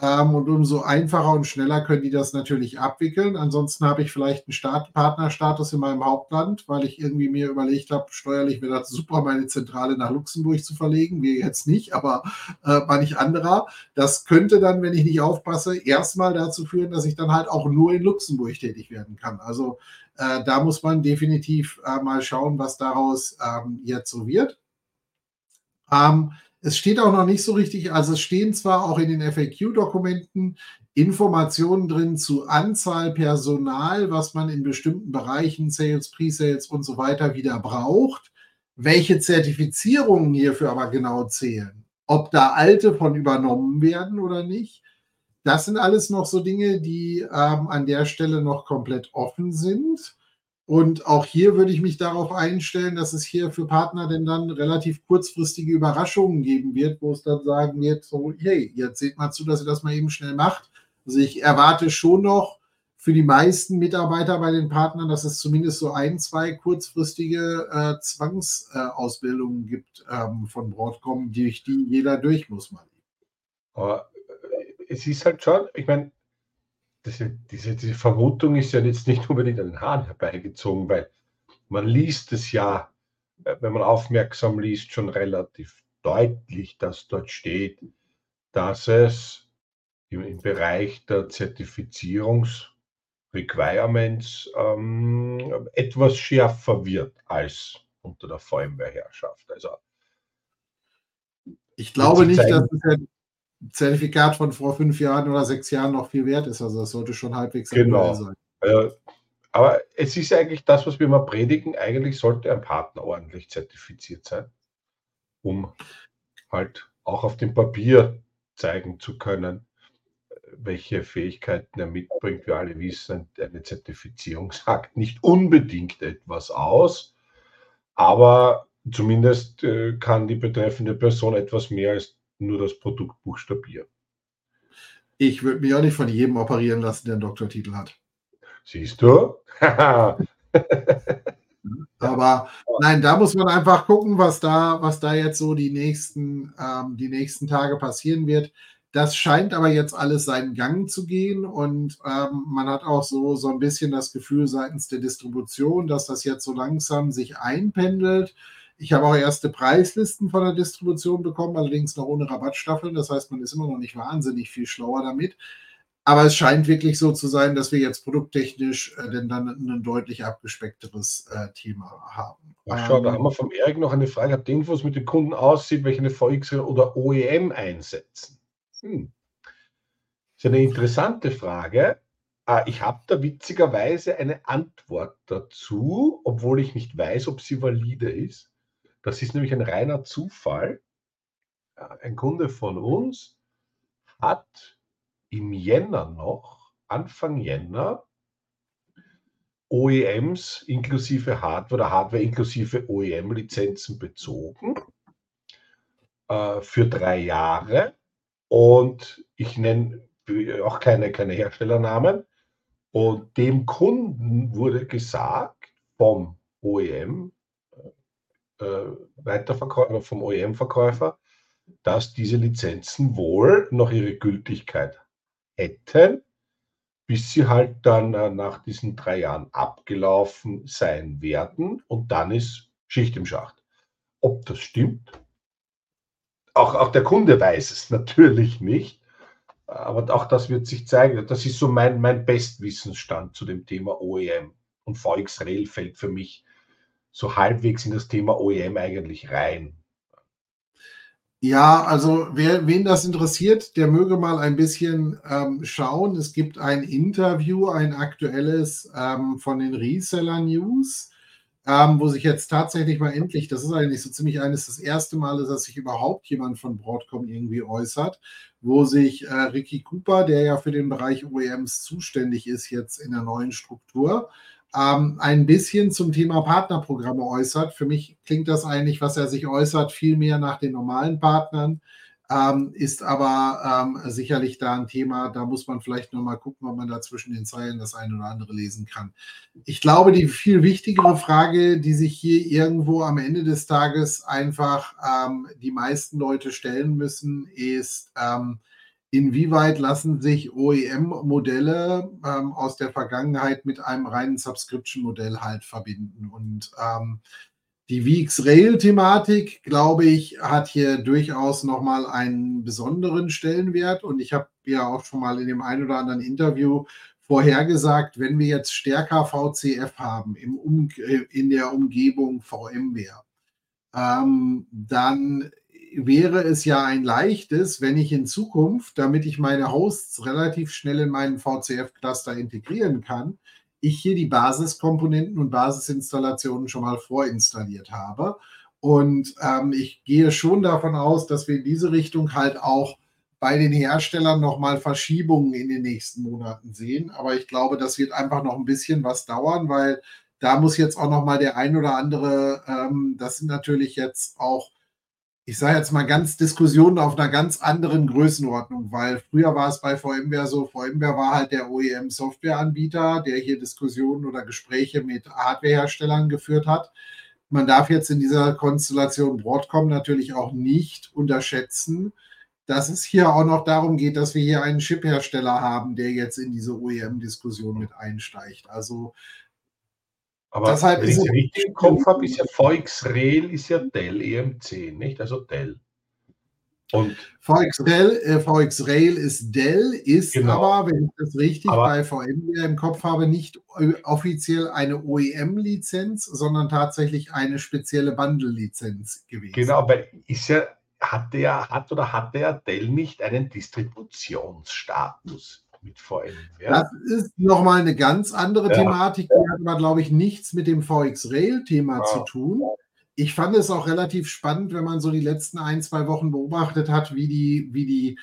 ähm, und umso einfacher und schneller können die das natürlich abwickeln. Ansonsten habe ich vielleicht einen Staat Partnerstatus in meinem Hauptland, weil ich irgendwie mir überlegt habe, steuerlich wäre das super, meine Zentrale nach Luxemburg zu verlegen. Wir jetzt nicht, aber äh, manch anderer. Das könnte dann, wenn ich nicht aufpasse, erstmal dazu führen, dass ich dann halt auch nur in Luxemburg tätig werden kann. Also äh, da muss man definitiv äh, mal schauen, was daraus ähm, jetzt so wird. Ähm, es steht auch noch nicht so richtig, also es stehen zwar auch in den FAQ-Dokumenten Informationen drin zu Anzahl Personal, was man in bestimmten Bereichen, Sales, Pre-Sales und so weiter wieder braucht, welche Zertifizierungen hierfür aber genau zählen, ob da alte von übernommen werden oder nicht. Das sind alles noch so Dinge, die ähm, an der Stelle noch komplett offen sind. Und auch hier würde ich mich darauf einstellen, dass es hier für Partner denn dann relativ kurzfristige Überraschungen geben wird, wo es dann sagen wird, so, hey, jetzt seht mal zu, dass ihr das mal eben schnell macht. Also ich erwarte schon noch für die meisten Mitarbeiter bei den Partnern, dass es zumindest so ein, zwei kurzfristige äh, Zwangsausbildungen äh, gibt ähm, von Broadcom, durch die jeder durch muss mal. Aber es ist halt schon, ich meine, diese, diese, diese Vermutung ist ja jetzt nicht unbedingt an den Haaren herbeigezogen, weil man liest es ja, äh, wenn man aufmerksam liest, schon relativ deutlich, dass dort steht, dass es im, im Bereich der Zertifizierungsrequirements ähm, etwas schärfer wird als unter der VMware-Herrschaft. Also ich glaube nicht, dass es ein Zertifikat von vor fünf Jahren oder sechs Jahren noch viel wert ist. Also das sollte schon halbwegs genau. sein. Äh, aber es ist eigentlich das, was wir immer predigen. Eigentlich sollte ein Partner ordentlich zertifiziert sein, um halt auch auf dem Papier zeigen zu können, welche Fähigkeiten er mitbringt. Wir alle wissen, eine Zertifizierung <laughs> sagt nicht unbedingt etwas aus, aber zumindest äh, kann die betreffende Person etwas mehr als nur das Produkt buchstabieren. Ich würde mich auch nicht von jedem operieren lassen, der einen Doktortitel hat. Siehst du? <laughs> Aber nein, da muss man einfach gucken, was da, was da jetzt so die nächsten, ähm, die nächsten Tage passieren wird. Das scheint aber jetzt alles seinen Gang zu gehen und ähm, man hat auch so, so ein bisschen das Gefühl seitens der Distribution, dass das jetzt so langsam sich einpendelt. Ich habe auch erste Preislisten von der Distribution bekommen, allerdings noch ohne Rabattstaffeln. Das heißt, man ist immer noch nicht wahnsinnig viel schlauer damit. Aber es scheint wirklich so zu sein, dass wir jetzt produkttechnisch äh, denn dann ein deutlich abgespeckteres äh, Thema haben. Ach, schau, ähm, da haben wir vom Erik noch eine Frage. Habt ihr Infos mit den Kunden aussieht, welche eine VX oder OEM einsetzen? Hm. Das ist eine interessante Frage. Ah, ich habe da witzigerweise eine Antwort dazu, obwohl ich nicht weiß, ob sie valide ist. Das ist nämlich ein reiner Zufall. Ein Kunde von uns hat im Jänner noch, Anfang Jänner, OEMs inklusive Hardware oder Hardware inklusive OEM-Lizenzen bezogen äh, für drei Jahre. Und ich nenne auch keine, keine Herstellernamen. Und dem Kunden wurde gesagt vom OEM, äh, Weiterverkäufer, vom OEM-Verkäufer, dass diese Lizenzen wohl noch ihre Gültigkeit hätten, bis sie halt dann äh, nach diesen drei Jahren abgelaufen sein werden und dann ist Schicht im Schacht. Ob das stimmt? Auch, auch der Kunde weiß es <laughs> natürlich nicht, aber auch das wird sich zeigen. Das ist so mein, mein Bestwissensstand zu dem Thema OEM. Und VxRail fällt für mich so halbwegs in das Thema OEM eigentlich rein. Ja, also wer, wen das interessiert, der möge mal ein bisschen ähm, schauen. Es gibt ein Interview, ein aktuelles ähm, von den Reseller News, ähm, wo sich jetzt tatsächlich mal endlich, das ist eigentlich so ziemlich eines das erste Mal, dass sich überhaupt jemand von Broadcom irgendwie äußert, wo sich äh, Ricky Cooper, der ja für den Bereich OEMs zuständig ist, jetzt in der neuen Struktur, ähm, ein bisschen zum Thema Partnerprogramme äußert. Für mich klingt das eigentlich, was er sich äußert, viel mehr nach den normalen Partnern, ähm, ist aber ähm, sicherlich da ein Thema, da muss man vielleicht nochmal gucken, ob man da zwischen den Zeilen das eine oder andere lesen kann. Ich glaube, die viel wichtigere Frage, die sich hier irgendwo am Ende des Tages einfach ähm, die meisten Leute stellen müssen, ist, ähm, inwieweit lassen sich OEM-Modelle ähm, aus der Vergangenheit mit einem reinen Subscription-Modell halt verbinden. Und ähm, die VX-Rail-Thematik, glaube ich, hat hier durchaus nochmal einen besonderen Stellenwert. Und ich habe ja auch schon mal in dem einen oder anderen Interview vorhergesagt, wenn wir jetzt stärker VCF haben im um in der Umgebung VMware, ähm, dann wäre es ja ein leichtes, wenn ich in Zukunft, damit ich meine Hosts relativ schnell in meinen VCF-Cluster integrieren kann, ich hier die Basiskomponenten und Basisinstallationen schon mal vorinstalliert habe. Und ähm, ich gehe schon davon aus, dass wir in diese Richtung halt auch bei den Herstellern nochmal Verschiebungen in den nächsten Monaten sehen. Aber ich glaube, das wird einfach noch ein bisschen was dauern, weil da muss jetzt auch nochmal der ein oder andere, ähm, das sind natürlich jetzt auch ich sage jetzt mal ganz Diskussionen auf einer ganz anderen Größenordnung, weil früher war es bei VMware so, VMware war halt der OEM-Softwareanbieter, der hier Diskussionen oder Gespräche mit Hardwareherstellern geführt hat. Man darf jetzt in dieser Konstellation Broadcom natürlich auch nicht unterschätzen, dass es hier auch noch darum geht, dass wir hier einen Chip-Hersteller haben, der jetzt in diese OEM-Diskussion mit einsteigt. Also aber deshalb wenn ich es richtig im Kopf habe, ist ja VX Rail ist ja Dell EMC, nicht? Also Dell. Und VX Rail, äh, VX Rail ist Dell, ist genau. aber, wenn ich das richtig aber, bei VMware im Kopf habe, nicht offiziell eine OEM-Lizenz, sondern tatsächlich eine spezielle Bundle-Lizenz gewesen. Genau, aber ist ja, hat der, hat oder hat der Dell nicht einen Distributionsstatus? Mit VMware. Das ist nochmal eine ganz andere ja. Thematik. Die hat aber, glaube ich, nichts mit dem VX-Rail-Thema ja. zu tun. Ich fand es auch relativ spannend, wenn man so die letzten ein, zwei Wochen beobachtet hat, wie die, wie die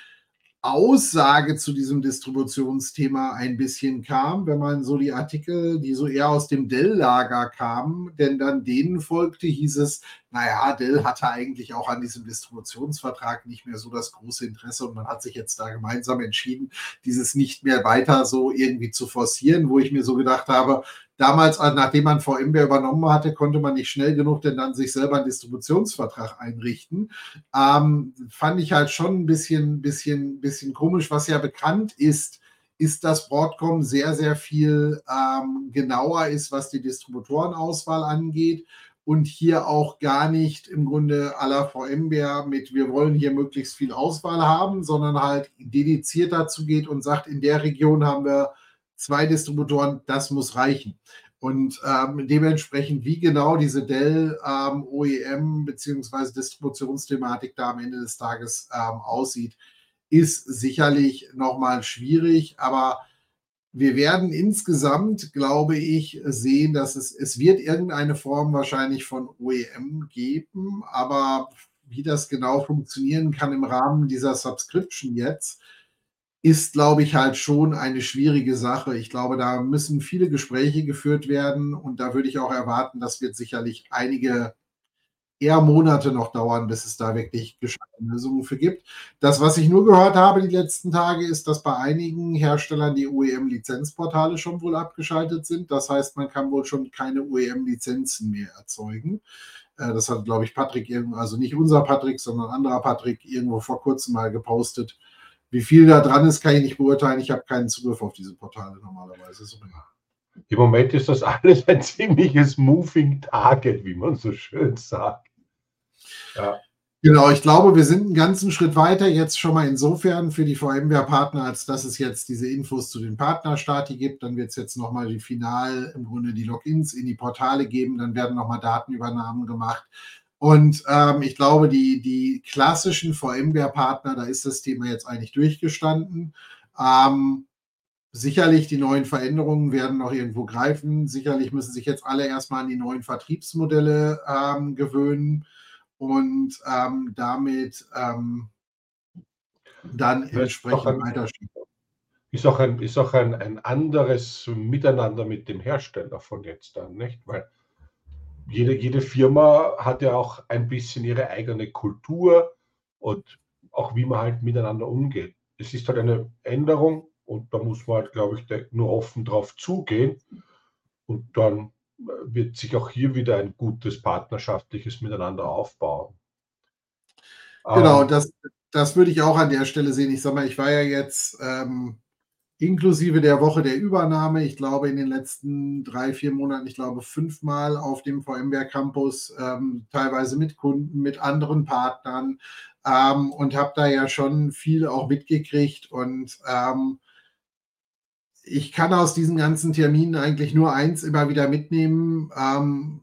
Aussage zu diesem Distributionsthema ein bisschen kam, wenn man so die Artikel, die so eher aus dem Dell-Lager kamen, denn dann denen folgte, hieß es, naja, Dell hatte eigentlich auch an diesem Distributionsvertrag nicht mehr so das große Interesse und man hat sich jetzt da gemeinsam entschieden, dieses nicht mehr weiter so irgendwie zu forcieren, wo ich mir so gedacht habe, damals, äh, nachdem man VMware übernommen hatte, konnte man nicht schnell genug denn dann sich selber einen Distributionsvertrag einrichten. Ähm, fand ich halt schon ein bisschen, bisschen, bisschen komisch, was ja bekannt ist, ist, dass Broadcom sehr, sehr viel ähm, genauer ist, was die Distributorenauswahl angeht und hier auch gar nicht im Grunde aller VMware mit, wir wollen hier möglichst viel Auswahl haben, sondern halt dediziert dazu geht und sagt, in der Region haben wir zwei Distributoren, das muss reichen. Und ähm, dementsprechend, wie genau diese Dell ähm, OEM bzw. Distributionsthematik da am Ende des Tages ähm, aussieht, ist sicherlich nochmal schwierig, aber wir werden insgesamt, glaube ich, sehen, dass es, es wird irgendeine Form wahrscheinlich von OEM geben, aber wie das genau funktionieren kann im Rahmen dieser Subscription jetzt, ist, glaube ich, halt schon eine schwierige Sache. Ich glaube, da müssen viele Gespräche geführt werden und da würde ich auch erwarten, das wird sicherlich einige eher Monate noch dauern, bis es da wirklich gescheite Lösungen für gibt. Das, was ich nur gehört habe die letzten Tage, ist, dass bei einigen Herstellern die OEM-Lizenzportale schon wohl abgeschaltet sind. Das heißt, man kann wohl schon keine OEM-Lizenzen mehr erzeugen. Äh, das hat, glaube ich, Patrick, also nicht unser Patrick, sondern anderer Patrick irgendwo vor kurzem mal gepostet wie viel da dran ist, kann ich nicht beurteilen. Ich habe keinen Zugriff auf diese Portale normalerweise. Im Moment ist das <laughs> alles ein ziemliches Moving Target, wie man so schön sagt. Ja. Genau, ich glaube, wir sind einen ganzen Schritt weiter jetzt schon mal insofern für die VMware-Partner, als dass es jetzt diese Infos zu den Partnerstati gibt. Dann wird es jetzt nochmal die Final, im Grunde die Logins in die Portale geben. Dann werden nochmal Datenübernahmen gemacht. Und ähm, ich glaube, die, die klassischen VMware-Partner, da ist das Thema jetzt eigentlich durchgestanden. Ähm, sicherlich die neuen Veränderungen werden noch irgendwo greifen. Sicherlich müssen sich jetzt alle erstmal an die neuen Vertriebsmodelle ähm, gewöhnen und ähm, damit ähm, dann entsprechend weiterstehen. Ist auch, ein, ist auch ein, ein anderes Miteinander mit dem Hersteller von jetzt dann, nicht? Weil jede, jede Firma hat ja auch ein bisschen ihre eigene Kultur und auch wie man halt miteinander umgeht. Es ist halt eine Änderung und da muss man halt, glaube ich, nur offen drauf zugehen und dann äh, wird sich auch hier wieder ein gutes partnerschaftliches Miteinander aufbauen. Genau, ähm, das, das würde ich auch an der Stelle sehen. Ich sage mal, ich war ja jetzt ähm, inklusive der Woche der Übernahme, ich glaube in den letzten drei, vier Monaten, ich glaube fünfmal auf dem VMware Campus, ähm, teilweise mit Kunden, mit anderen Partnern ähm, und habe da ja schon viel auch mitgekriegt und ähm, ich kann aus diesen ganzen Terminen eigentlich nur eins immer wieder mitnehmen. Ähm,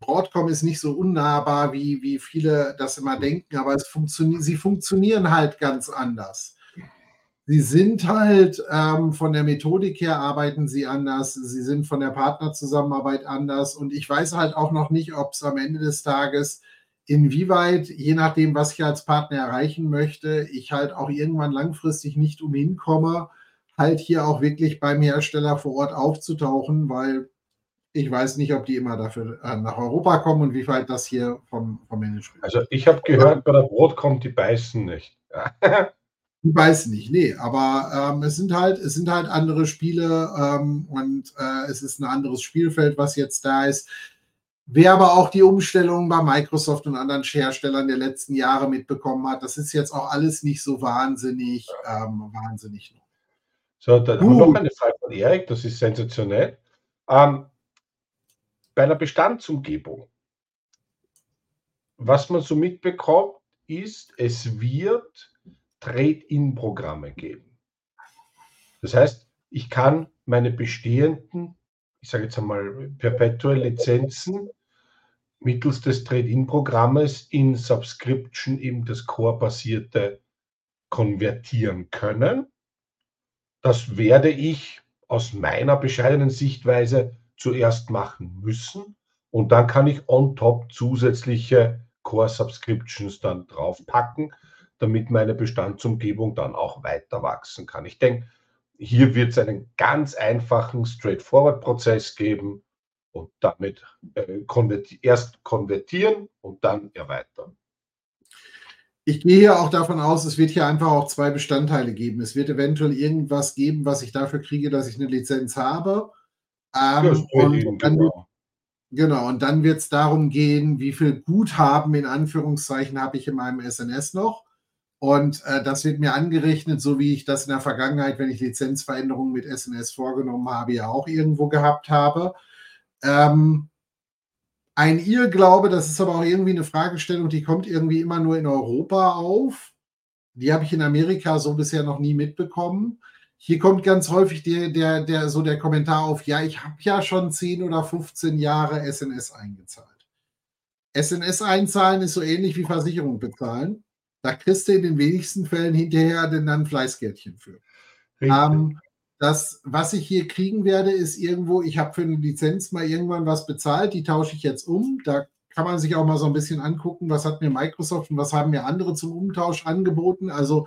Broadcom ist nicht so unnahbar, wie, wie viele das immer denken, aber es funktio sie funktionieren halt ganz anders. Sie sind halt ähm, von der Methodik her arbeiten sie anders. Sie sind von der Partnerzusammenarbeit anders. Und ich weiß halt auch noch nicht, ob es am Ende des Tages inwieweit, je nachdem, was ich als Partner erreichen möchte, ich halt auch irgendwann langfristig nicht umhin komme, halt hier auch wirklich beim Hersteller vor Ort aufzutauchen, weil ich weiß nicht, ob die immer dafür äh, nach Europa kommen und wie weit das hier vom, vom Management. Also ich habe gehört, bei der Broadcom, die beißen nicht. <laughs> Ich weiß nicht, nee, aber ähm, es sind halt, es sind halt andere Spiele ähm, und äh, es ist ein anderes Spielfeld, was jetzt da ist. Wer aber auch die Umstellung bei Microsoft und anderen Herstellern der letzten Jahre mitbekommen hat, das ist jetzt auch alles nicht so wahnsinnig, ähm, wahnsinnig neu. So, dann haben wir noch eine Frage von Erik, das ist sensationell. Ähm, bei einer Bestandsumgebung, was man so mitbekommt, ist, es wird Trade-in-Programme geben. Das heißt, ich kann meine bestehenden, ich sage jetzt einmal, perpetual Lizenzen mittels des Trade-in-Programmes in Subscription, eben das Core-basierte, konvertieren können. Das werde ich aus meiner bescheidenen Sichtweise zuerst machen müssen. Und dann kann ich on top zusätzliche Core Subscriptions dann draufpacken, damit meine Bestandsumgebung dann auch weiter wachsen kann. Ich denke, hier wird es einen ganz einfachen Straightforward-Prozess geben und damit äh, konverti erst konvertieren und dann erweitern. Ich gehe hier auch davon aus, es wird hier einfach auch zwei Bestandteile geben. Es wird eventuell irgendwas geben, was ich dafür kriege, dass ich eine Lizenz habe. Ähm, und dann genau. genau, und dann wird es darum gehen, wie viel Guthaben in Anführungszeichen habe ich in meinem SNS noch. Und äh, das wird mir angerechnet, so wie ich das in der Vergangenheit, wenn ich Lizenzveränderungen mit SNS vorgenommen habe, ja auch irgendwo gehabt habe. Ähm, ein Irrglaube, das ist aber auch irgendwie eine Fragestellung, die kommt irgendwie immer nur in Europa auf. Die habe ich in Amerika so bisher noch nie mitbekommen. Hier kommt ganz häufig der, der, der, so der Kommentar auf, ja, ich habe ja schon 10 oder 15 Jahre SNS eingezahlt. SNS einzahlen ist so ähnlich wie Versicherung bezahlen. Da kriegst du in den wenigsten Fällen hinterher dann ein Fleißgärtchen für. Ähm, das, was ich hier kriegen werde, ist irgendwo, ich habe für eine Lizenz mal irgendwann was bezahlt, die tausche ich jetzt um. Da kann man sich auch mal so ein bisschen angucken, was hat mir Microsoft und was haben mir andere zum Umtausch angeboten. Also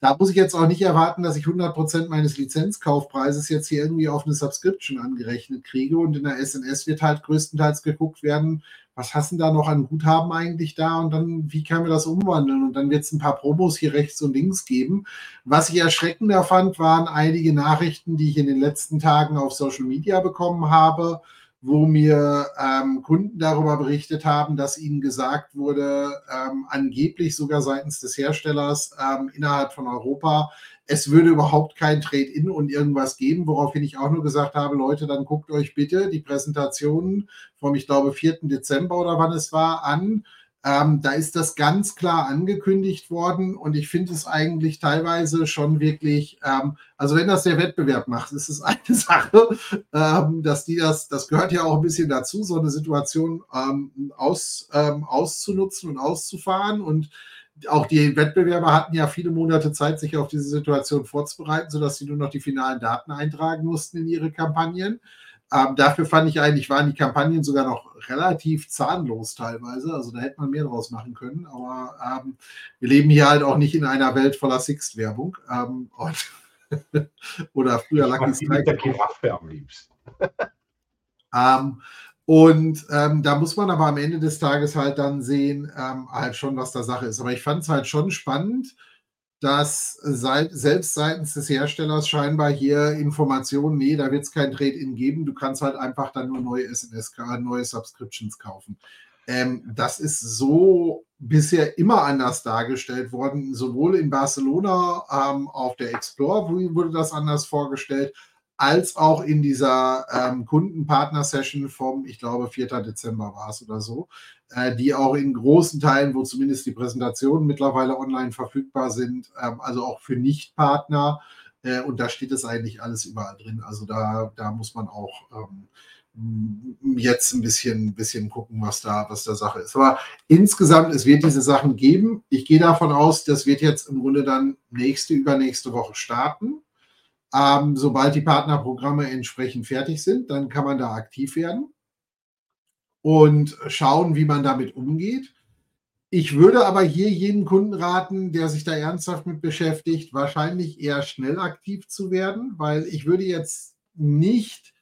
da muss ich jetzt auch nicht erwarten, dass ich 100% meines Lizenzkaufpreises jetzt hier irgendwie auf eine Subscription angerechnet kriege. Und in der SNS wird halt größtenteils geguckt werden, was hast du da noch an Guthaben eigentlich da und dann, wie können wir das umwandeln? Und dann wird es ein paar Promos hier rechts und links geben. Was ich erschreckender fand, waren einige Nachrichten, die ich in den letzten Tagen auf Social Media bekommen habe, wo mir ähm, Kunden darüber berichtet haben, dass ihnen gesagt wurde, ähm, angeblich sogar seitens des Herstellers ähm, innerhalb von Europa, es würde überhaupt kein Trade-in und irgendwas geben, woraufhin ich auch nur gesagt habe, Leute, dann guckt euch bitte die Präsentationen vom, ich glaube, 4. Dezember oder wann es war, an. Ähm, da ist das ganz klar angekündigt worden und ich finde es eigentlich teilweise schon wirklich, ähm, also wenn das der Wettbewerb macht, ist es <laughs> eine Sache, ähm, dass die das, das gehört ja auch ein bisschen dazu, so eine Situation ähm, aus, ähm, auszunutzen und auszufahren und auch die Wettbewerber hatten ja viele Monate Zeit, sich auf diese Situation vorzubereiten, sodass sie nur noch die finalen Daten eintragen mussten in ihre Kampagnen. Ähm, dafür fand ich eigentlich, waren die Kampagnen sogar noch relativ zahnlos teilweise. Also da hätte man mehr draus machen können. Aber ähm, wir leben hier halt auch nicht in einer Welt voller Sixt-Werbung. Ähm, <laughs> oder früher Lucky Strike. Mit der Giraffe am liebsten. Und ähm, da muss man aber am Ende des Tages halt dann sehen, ähm, halt schon, was da Sache ist. Aber ich fand es halt schon spannend, dass seit, selbst seitens des Herstellers scheinbar hier Informationen, nee, da wird es kein Trade-in geben, du kannst halt einfach dann nur neue SNS, neue Subscriptions kaufen. Ähm, das ist so bisher immer anders dargestellt worden, sowohl in Barcelona ähm, auf der Explore wurde das anders vorgestellt, als auch in dieser ähm, Kundenpartner-Session vom, ich glaube, 4. Dezember war es oder so, äh, die auch in großen Teilen, wo zumindest die Präsentationen mittlerweile online verfügbar sind, ähm, also auch für Nicht-Partner. Äh, und da steht es eigentlich alles überall drin. Also da, da muss man auch ähm, jetzt ein bisschen, bisschen gucken, was da, was da Sache ist. Aber insgesamt, es wird diese Sachen geben. Ich gehe davon aus, das wird jetzt im Grunde dann nächste, übernächste Woche starten. Ähm, sobald die Partnerprogramme entsprechend fertig sind, dann kann man da aktiv werden und schauen, wie man damit umgeht. Ich würde aber hier jeden Kunden raten, der sich da ernsthaft mit beschäftigt, wahrscheinlich eher schnell aktiv zu werden, weil ich würde jetzt nicht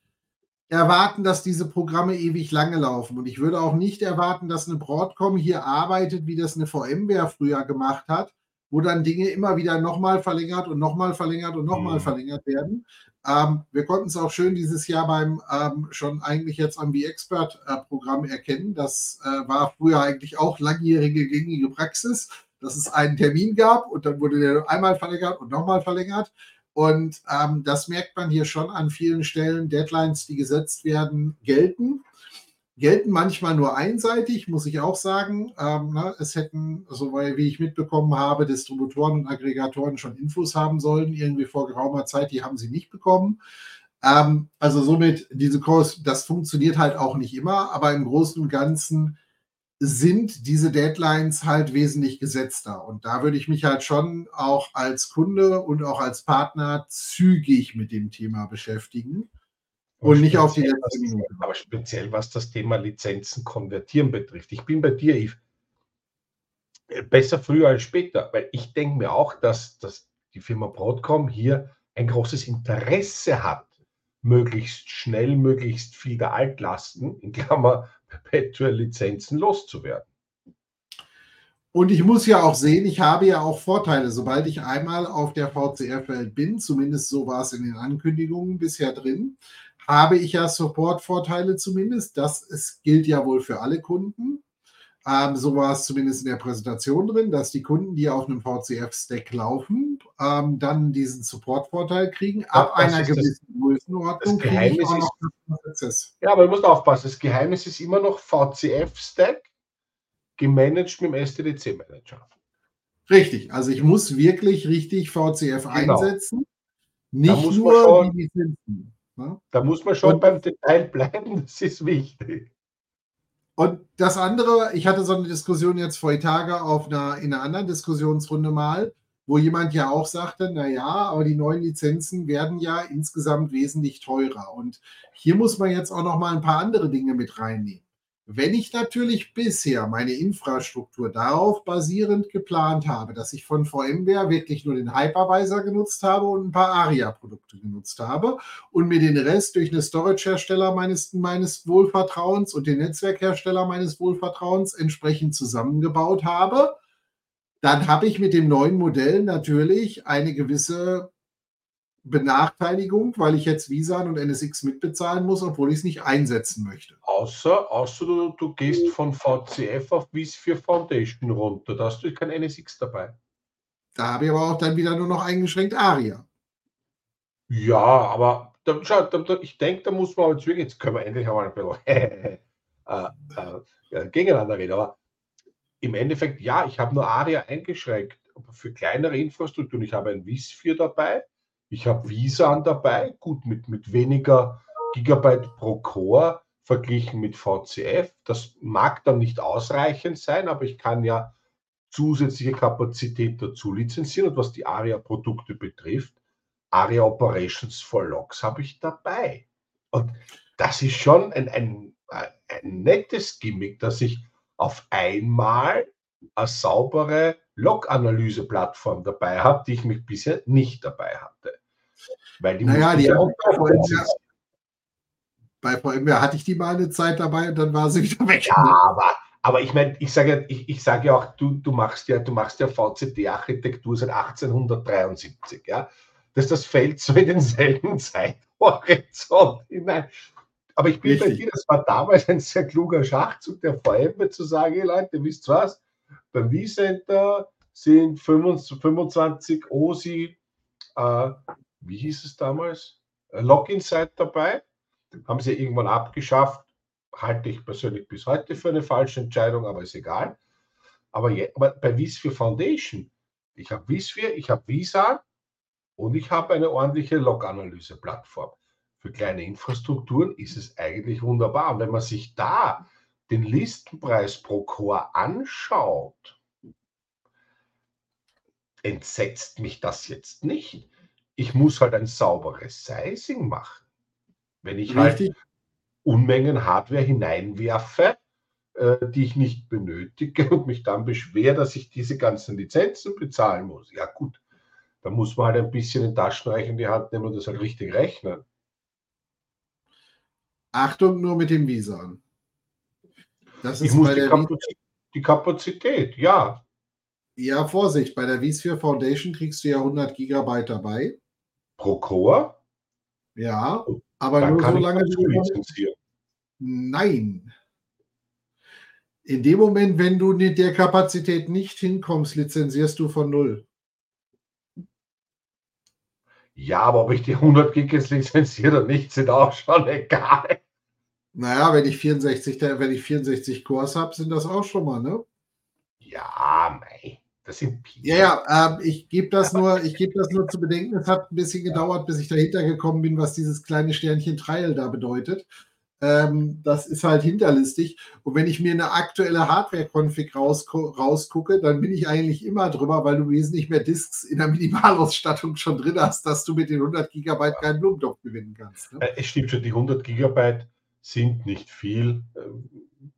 erwarten, dass diese Programme ewig lange laufen. Und ich würde auch nicht erwarten, dass eine Broadcom hier arbeitet, wie das eine VMware früher gemacht hat, wo dann Dinge immer wieder nochmal verlängert und nochmal verlängert und nochmal mhm. verlängert werden. Ähm, wir konnten es auch schön dieses Jahr beim ähm, schon eigentlich jetzt am V-Expert-Programm äh, erkennen. Das äh, war früher eigentlich auch langjährige gängige Praxis, dass es einen Termin gab und dann wurde der einmal verlängert und nochmal verlängert. Und ähm, das merkt man hier schon an vielen Stellen. Deadlines, die gesetzt werden, gelten gelten manchmal nur einseitig, muss ich auch sagen. Ähm, ne, es hätten, so wie ich mitbekommen habe, Distributoren und Aggregatoren schon Infos haben sollen, irgendwie vor geraumer Zeit, die haben sie nicht bekommen. Ähm, also somit, diese Kurs, das funktioniert halt auch nicht immer, aber im Großen und Ganzen sind diese Deadlines halt wesentlich gesetzter. Und da würde ich mich halt schon auch als Kunde und auch als Partner zügig mit dem Thema beschäftigen. Und nicht auf die letzte Minute. Aber speziell was das Thema Lizenzen konvertieren betrifft. Ich bin bei dir, Yves. Äh, besser früher als später, weil ich denke mir auch, dass, dass die Firma Broadcom hier ein großes Interesse hat, möglichst schnell, möglichst viel der Altlasten, in Klammer Perpetual Lizenzen loszuwerden. Und ich muss ja auch sehen, ich habe ja auch Vorteile, sobald ich einmal auf der VCR-Welt bin, zumindest so war es in den Ankündigungen bisher drin, habe ich ja Support-Vorteile zumindest. Das ist, gilt ja wohl für alle Kunden. Ähm, so war es zumindest in der Präsentation drin, dass die Kunden, die auf einem VCF-Stack laufen, ähm, dann diesen Support-Vorteil kriegen. Ab ja, einer gewissen das, Größenordnung das noch Prozess. Ja, aber du musst aufpassen, das Geheimnis ist immer noch VCF-Stack gemanagt mit dem STDC-Manager. Richtig, also ich muss wirklich richtig VCF genau. einsetzen. Nicht nur die Lizenzen. Ne? Da muss man schon und, beim Detail bleiben, <laughs> das ist wichtig. Und das andere, ich hatte so eine Diskussion jetzt vor Tage auf einer, in einer anderen Diskussionsrunde mal, wo jemand ja auch sagte, naja, aber die neuen Lizenzen werden ja insgesamt wesentlich teurer. Und hier muss man jetzt auch noch mal ein paar andere Dinge mit reinnehmen. Wenn ich natürlich bisher meine Infrastruktur darauf basierend geplant habe, dass ich von VMware wirklich nur den Hypervisor genutzt habe und ein paar ARIA-Produkte genutzt habe und mir den Rest durch eine Storage-Hersteller meines, meines Wohlvertrauens und den Netzwerkhersteller meines Wohlvertrauens entsprechend zusammengebaut habe, dann habe ich mit dem neuen Modell natürlich eine gewisse Benachteiligung, weil ich jetzt Visa und NSX mitbezahlen muss, obwohl ich es nicht einsetzen möchte. Außer, außer du, du gehst von VCF auf VIS4 Foundation runter, da hast du kein NSX dabei. Da habe ich aber auch dann wieder nur noch eingeschränkt ARIA. Ja, aber da, schau, da, ich denke, da muss man jetzt wirklich, jetzt können wir endlich einmal ein bisschen <laughs> äh, äh, gegeneinander reden, aber im Endeffekt, ja, ich habe nur ARIA eingeschränkt, aber für kleinere Infrastrukturen, ich habe ein VIS4 dabei, ich habe Visan dabei, gut mit, mit weniger Gigabyte pro Core verglichen mit VCF. Das mag dann nicht ausreichend sein, aber ich kann ja zusätzliche Kapazität dazu lizenzieren. Und was die ARIA-Produkte betrifft, ARIA Operations for Logs habe ich dabei. Und das ist schon ein, ein, ein nettes Gimmick, dass ich auf einmal eine saubere Log-Analyse-Plattform dabei habe, die ich mich bisher nicht dabei hatte. Weil die naja, die auch bei VMware, bei VMware hatte ich die mal eine Zeit dabei und dann war sie wieder weg. Ja, aber, aber ich meine, ich sage ich, ich sag ja auch, du, du machst ja, du machst ja VCD-Architektur seit 1873, ja. Dass das fällt so in denselben <laughs> Zeithorizont hinein. Aber ich bin Richtig. bei dir, das war damals ein sehr kluger Schachzug der VMware zu sagen, hey Leute, wisst ihr was? Beim vCenter sind 25 OSI, äh, wie hieß es damals? Äh, Login-Site dabei. Haben sie irgendwann abgeschafft. Halte ich persönlich bis heute für eine falsche Entscheidung, aber ist egal. Aber, je, aber bei vSphere Foundation, ich habe vSphere, ich habe Visa und ich habe eine ordentliche Log-Analyse-Plattform. Für kleine Infrastrukturen ist es eigentlich wunderbar. Und wenn man sich da den Listenpreis pro Core anschaut, entsetzt mich das jetzt nicht. Ich muss halt ein sauberes Sizing machen. Wenn ich halt Richtig. halt Unmengen Hardware hineinwerfe, äh, die ich nicht benötige und mich dann beschwere, dass ich diese ganzen Lizenzen bezahlen muss. Ja gut, da muss man halt ein bisschen den Taschenreich in die Hand nehmen und das halt richtig rechnen. Achtung nur mit dem Visa. Das ist ich muss die Kapazität, die Kapazität, ja. Ja, Vorsicht, bei der vSphere Foundation kriegst du ja 100 Gigabyte dabei. Pro Core? Ja, aber Dann nur so lange, du. Nein. In dem Moment, wenn du mit der Kapazität nicht hinkommst, lizenzierst du von null. Ja, aber ob ich die 100 Gig jetzt lizenziere oder nicht, sind auch schon egal. Naja, wenn ich 64, der- wenn ich 64 Cores habe, sind das auch schon mal, ne? Ja, mei, das sind Peanuts. Ja, ja, ähm, ich gebe das nur, ich gebe das nur zu bedenken. Es hat ein bisschen gedauert, bis ich dahinter gekommen bin, was dieses kleine Sternchen Trial da bedeutet. Ähm, das ist halt hinterlistig. Und wenn ich mir eine aktuelle Hardware-Config rausgu rausgucke, dann bin ich eigentlich immer drüber, weil du wesentlich mehr Disks in der Minimalausstattung schon drin hast, dass du mit den 100 Gigabyte keinen Blumentopf gewinnen kannst. Ne? Äh, Es stimmt schon, die 100 Gigabyte sind nicht viel. Ähm,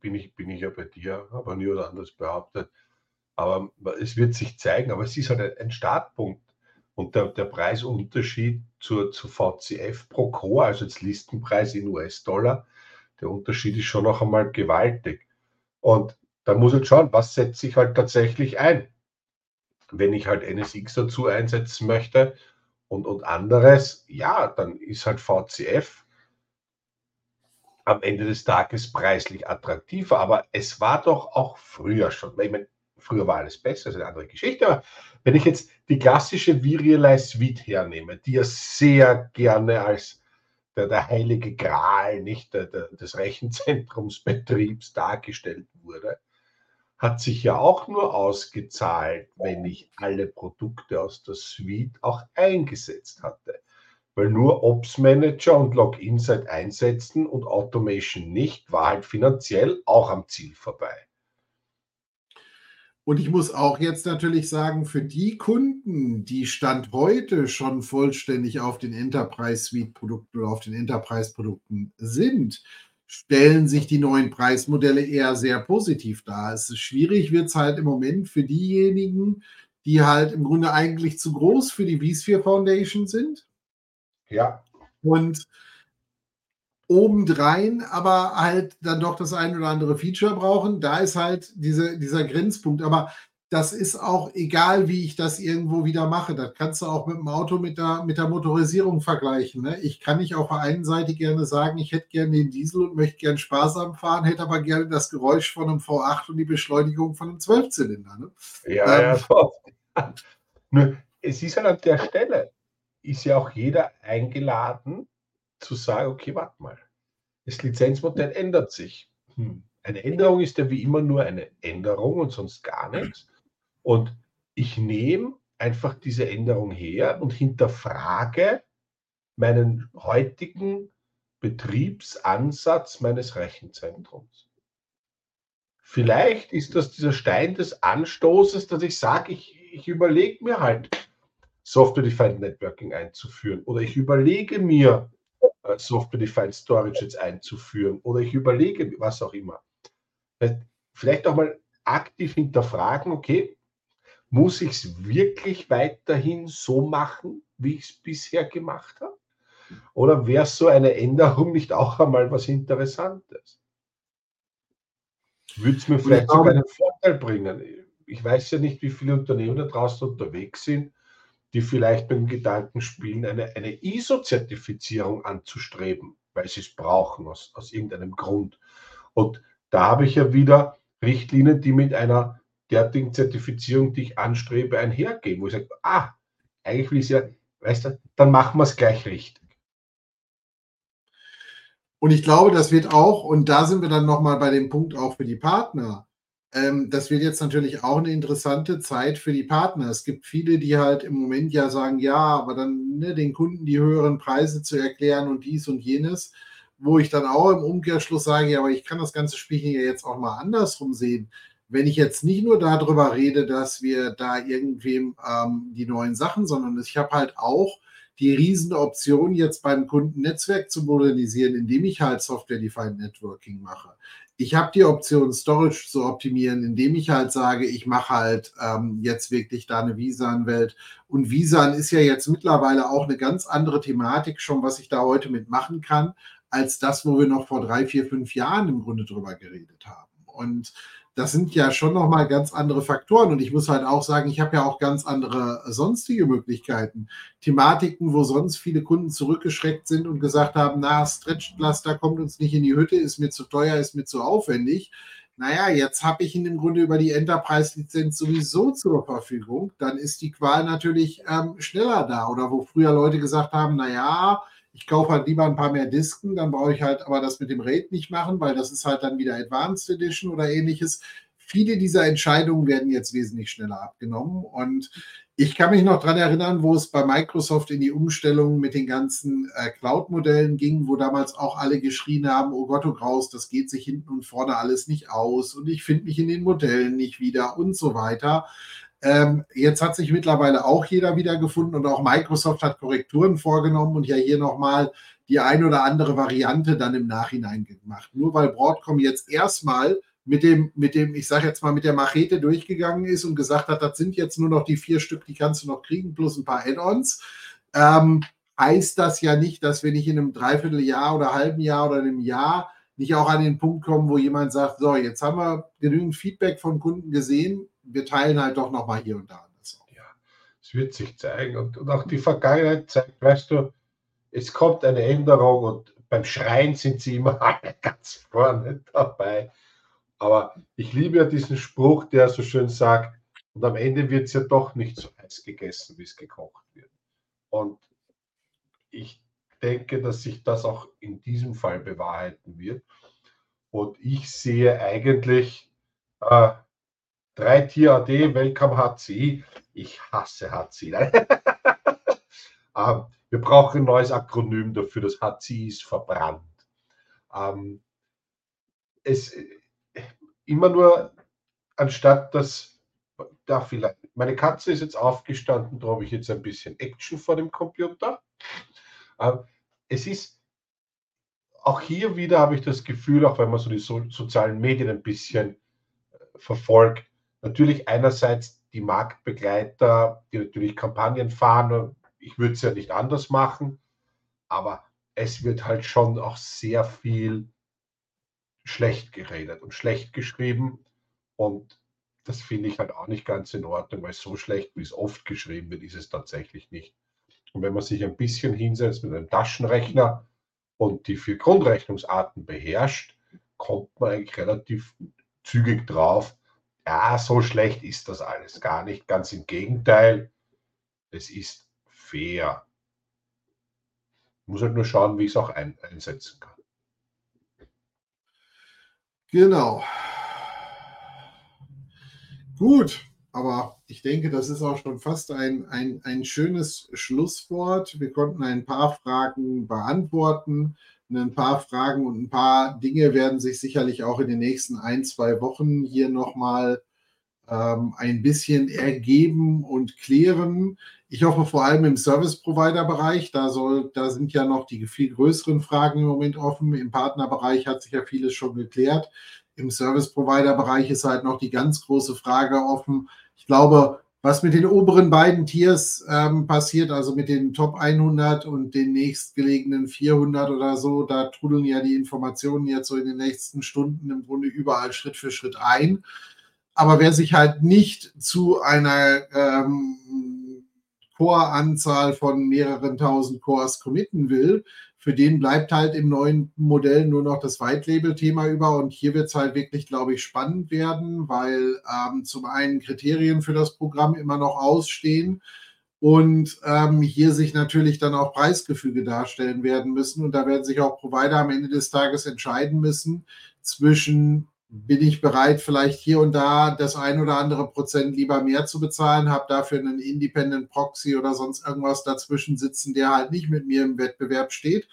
Bin ich, bin ich ja bei dir, aber nie oder anders behauptet. Aber es wird sich zeigen, aber es ist halt ein- Startpunkt. Und der, der Preisunterschied zur, zu VCF pro Core, also jetzt Listenpreis in US-Dollar, der Unterschied ist schon noch einmal gewaltig. Und da muss ich schauen, was setze ich halt tatsächlich ein. Wenn ich halt NSX dazu einsetzen möchte und, und anderes, ja, dann ist halt VCF am Ende des Tages preislich attraktiver. Aber es war doch auch früher schon. Ich meine, früher war alles besser, das ist eine andere Geschichte. Aber wenn ich jetzt die klassische Virialize Suite hernehme, die ja sehr gerne als der, der heilige Gral nicht der, der, des Rechenzentrumsbetriebs <laughs> dargestellt wurde, hat sich ja auch nur ausgezahlt, wenn ich alle Produkte aus der Suite auch eingesetzt hatte. Weil nur Ops Manager und Login seit einsetzen und Automation nicht, war halt finanziell auch am Ziel vorbei. Und ich muss auch jetzt natürlich sagen, für die Kunden, die Stand heute schon vollständig auf den Enterprise Suite Produkten oder auf den Enterprise Produkten sind, stellen sich die neuen Preismodelle eher sehr positiv dar. Es ist schwierig, wird es halt im Moment für diejenigen, die halt im Grunde eigentlich zu groß für die vSphere Foundation sind Ja, und obendrein aber halt dann doch das ein oder andere Feature brauchen. Da ist halt diese, dieser Grenzpunkt. Aber das ist auch egal, wie ich das irgendwo wieder mache. Das kannst du auch mit dem Auto mit der, mit der Motorisierung vergleichen. Ne? Ich kann nicht auf der einen Seite gerne sagen, ich hätte gerne den Diesel und möchte gerne sparsam fahren, hätte aber gerne das Geräusch von einem V8 und die Beschleunigung von einem Zwölfzylinder. Ne? ja, ja. Ähm. So. Nur, es ist halt an der Stelle, ist ja auch jeder eingeladen zu sagen, okay, warte mal, das Lizenzmodell ändert sich. Hm. Eine Änderung ist ja wie immer nur eine Änderung und sonst gar nichts. Und ich nehme einfach diese Änderung her und hinterfrage meinen heutigen Betriebsansatz meines Rechenzentrums. Vielleicht ist das dieser Stein des Anstoßes, dass ich sage, ich, ich überlege mir halt, Software-Defined Networking einzuführen oder ich überlege mir, äh, Software-Defined Storage jetzt einzuführen oder ich überlege, mir, was auch immer. Vielleicht auch mal aktiv hinterfragen, okay, muss ich es wirklich weiterhin so machen, wie ich es bisher gemacht habe? Oder wäre so eine Änderung nicht auch einmal was Interessantes? Würde es mir vielleicht sogar einen Vorteil bringen? Ich weiß ja nicht, wie viele Unternehmen da draußen unterwegs sind, die vielleicht mit dem Gedanken spielen, eine, eine ISO-Zertifizierung anzustreben, weil sie es brauchen aus, aus irgendeinem Grund. Und da habe ich ja wieder Richtlinien, die mit einer derartigen Zertifizierung, die ich anstrebe, einhergehen, wo ich sage, ah, eigentlich will ich es ja, weißt du, dann machen wir es gleich richtig. Und ich glaube, das wird auch, und da sind wir dann nochmal bei dem Punkt auch für die Partner, ähm, das wird jetzt natürlich auch eine interessante Zeit für die Partner. Es gibt viele, die halt im Moment ja sagen, ja, aber dann ne, den Kunden die höheren Preise zu erklären und dies und jenes, wo ich dann auch im Umkehrschluss sage, ja, aber ich kann das ganze Spiel hier jetzt auch mal andersrum sehen. Wenn ich jetzt nicht nur darüber rede, dass wir da irgendwem ähm, die neuen Sachen, sondern ich habe halt auch die riesen Option, jetzt beim Kunden Netzwerk zu modernisieren, indem ich halt Software-Defined Networking mache. Ich habe die Option, Storage zu optimieren, indem ich halt sage, ich mache halt ähm, jetzt wirklich da eine Visan-Welt. Und Visan ist ja jetzt mittlerweile auch eine ganz andere Thematik schon, was ich da heute mitmachen kann, als das, wo wir noch vor drei, vier, fünf Jahren im Grunde drüber geredet haben. Und das sind ja schon nochmal ganz andere Faktoren. Und ich muss halt auch sagen, ich habe ja auch ganz andere sonstige Möglichkeiten. Thematiken, wo sonst viele Kunden zurückgeschreckt sind und gesagt haben, na, Stretchpflaster kommt uns nicht in die Hütte, ist mir zu teuer, ist mir zu aufwendig. Naja, jetzt habe ich ihn im Grunde über die Enterprise-Lizenz sowieso zur Verfügung. Dann ist die Qual natürlich ähm, schneller da. Oder wo früher Leute gesagt haben, naja, ich kaufe halt lieber ein paar mehr Disken, dann brauche ich halt aber das mit dem Rate nicht machen, weil das ist halt dann wieder Advanced Edition oder ähnliches. Viele dieser Entscheidungen werden jetzt wesentlich schneller abgenommen und ich kann mich noch daran erinnern, wo es bei Microsoft in die Umstellung mit den ganzen äh, Cloud-Modellen ging, wo damals auch alle geschrien haben, oh Gott, oh Graus, das geht sich hinten und vorne alles nicht aus und ich finde mich in den Modellen nicht wieder und so weiter. Ähm, jetzt hat sich mittlerweile auch jeder wiedergefunden und auch Microsoft hat Korrekturen vorgenommen und ja hier nochmal die ein oder andere Variante dann im Nachhinein gemacht. Nur weil Broadcom jetzt erstmal mit dem, mit dem, ich sage jetzt mal, mit der Machete durchgegangen ist und gesagt hat, das sind jetzt nur noch die vier Stück, die kannst du noch kriegen, plus ein paar Add-ons, ähm, heißt das ja nicht, dass wir nicht in einem Dreivierteljahr oder halben Jahr oder einem Jahr nicht auch an den Punkt kommen, wo jemand sagt, so, jetzt haben wir genügend Feedback von Kunden gesehen, wir teilen halt doch nochmal hier und da. Ja, es wird sich zeigen. Und, und auch die Vergangenheit zeigt, weißt du, es kommt eine Änderung und beim Schreien sind sie immer <laughs> alle ganz vorne dabei. Aber ich liebe ja diesen Spruch, der so schön sagt, und am Ende wird es ja doch nicht so heiß gegessen, wie es gekocht wird. Und ich denke, dass sich das auch in diesem Fall bewahrheiten wird. Und ich sehe eigentlich äh, Drei Tier AD, Welcome HCI. Ich hasse HCI. <laughs> ähm, wir brauchen ein neues Akronym dafür. Das HCI ist verbrannt. Ähm, es, immer nur, anstatt dass da vielleicht, meine Katze ist jetzt aufgestanden, da habe ich jetzt ein bisschen Action vor dem Computer. Ähm, es ist auch hier wieder habe ich das Gefühl, auch wenn man so die so, sozialen Medien ein bisschen äh, verfolgt, Natürlich einerseits die Marktbegleiter, die natürlich Kampagnen fahren. Ich würde es ja nicht anders machen, aber es wird halt schon auch sehr viel schlecht geredet und schlecht geschrieben. Und das finde ich halt auch nicht ganz in Ordnung, weil so schlecht, wie es oft geschrieben wird, ist es tatsächlich nicht. Und wenn man sich ein bisschen hinsetzt mit einem Taschenrechner und die vier Grundrechnungsarten beherrscht, kommt man eigentlich relativ zügig drauf, ja, so schlecht ist das alles gar nicht. Ganz im Gegenteil, es ist fair. Muss halt nur schauen, wie ich es auch ein, einsetzen kann. Genau. Gut, aber ich denke, das ist auch schon fast ein, ein, ein schönes Schlusswort. Wir konnten ein paar Fragen beantworten. Ein paar Fragen und ein paar Dinge werden sich sicherlich auch in den nächsten ein, zwei Wochen hier nochmal ähm, ein bisschen ergeben und klären. Ich hoffe vor allem im Service-Provider-Bereich, da, da sind ja noch die viel größeren Fragen im Moment offen. Im Partnerbereich hat sich ja vieles schon geklärt. Im Service-Provider-Bereich ist halt noch die ganz große Frage offen. Ich glaube, was mit den oberen beiden Tiers ähm, passiert, also mit den Top 100 und den nächstgelegenen 400 oder so, da trudeln ja die Informationen jetzt so in den nächsten Stunden im Grunde überall Schritt für Schritt ein. Aber wer sich halt nicht zu einer ähm, Core-Anzahl von mehreren tausend Cores committen will, für den bleibt halt im neuen Modell nur noch das White-Label-Thema über. Und hier wird es halt wirklich, glaube ich, spannend werden, weil ähm, zum einen Kriterien für das Programm immer noch ausstehen und ähm, hier sich natürlich dann auch Preisgefüge darstellen werden müssen. Und da werden sich auch Provider am Ende des Tages entscheiden müssen zwischen bin ich bereit, vielleicht hier und da das ein oder andere Prozent lieber mehr zu bezahlen, habe dafür einen Independent Proxy oder sonst irgendwas dazwischen sitzen, der halt nicht mit mir im Wettbewerb steht.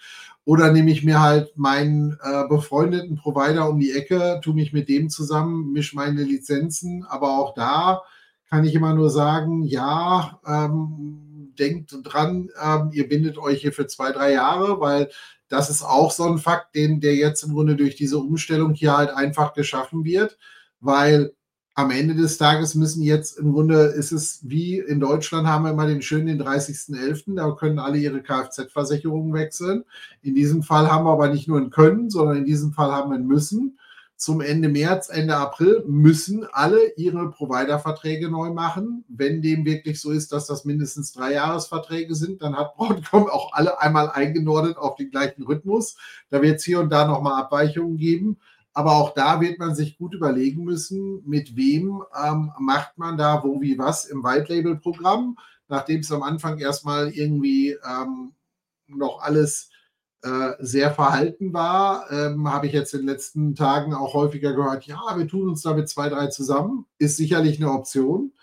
Oder nehme ich mir halt meinen äh, befreundeten Provider um die Ecke, tue mich mit dem zusammen, mische meine Lizenzen. Aber auch da kann ich immer nur sagen, ja, ähm, denkt dran, ähm, ihr bindet euch hier für zwei, drei Jahre, weil das ist auch so ein Fakt, den, der jetzt im Grunde durch diese Umstellung hier halt einfach geschaffen wird, weil am Ende des Tages müssen jetzt im Grunde ist es wie in Deutschland haben wir immer den schönen den 30.11., da können alle ihre Kfz-Versicherungen wechseln. In diesem Fall haben wir aber nicht nur ein Können, sondern in diesem Fall haben wir ein Müssen. Zum Ende März, Ende April müssen alle ihre Provider-Verträge neu machen. Wenn dem wirklich so ist, dass das mindestens drei Jahresverträge sind, dann hat Broadcom auch alle einmal eingenordet auf den gleichen Rhythmus. Da wird es hier und da nochmal Abweichungen geben. Aber auch da wird man sich gut überlegen müssen, mit wem ähm, macht man da wo, wie, was im White Label Programm. Nachdem es am Anfang erstmal irgendwie ähm, noch alles äh, sehr verhalten war, ähm, habe ich jetzt in den letzten Tagen auch häufiger gehört, ja, wir tun uns da mit zwei, drei zusammen. Ist sicherlich eine Option.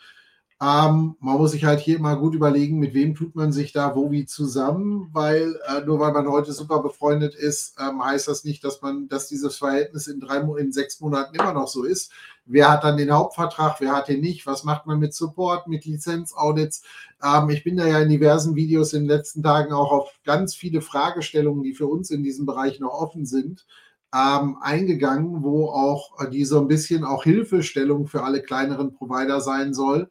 Ähm, man muss sich halt hier mal gut überlegen, mit wem tut man sich da wo wie zusammen, weil äh, nur weil man heute super befreundet ist, ähm, heißt das nicht, dass man, dass dieses Verhältnis in drei, in sechs Monaten immer noch so ist. Wer hat dann den Hauptvertrag, wer hat den nicht? Was macht man mit Support, mit Lizenzaudits? Ähm, ich bin da ja in diversen Videos in den letzten Tagen auch auf ganz viele Fragestellungen, die für uns in diesem Bereich noch offen sind, ähm, eingegangen, wo auch äh, die so ein bisschen auch Hilfestellung für alle kleineren Provider sein soll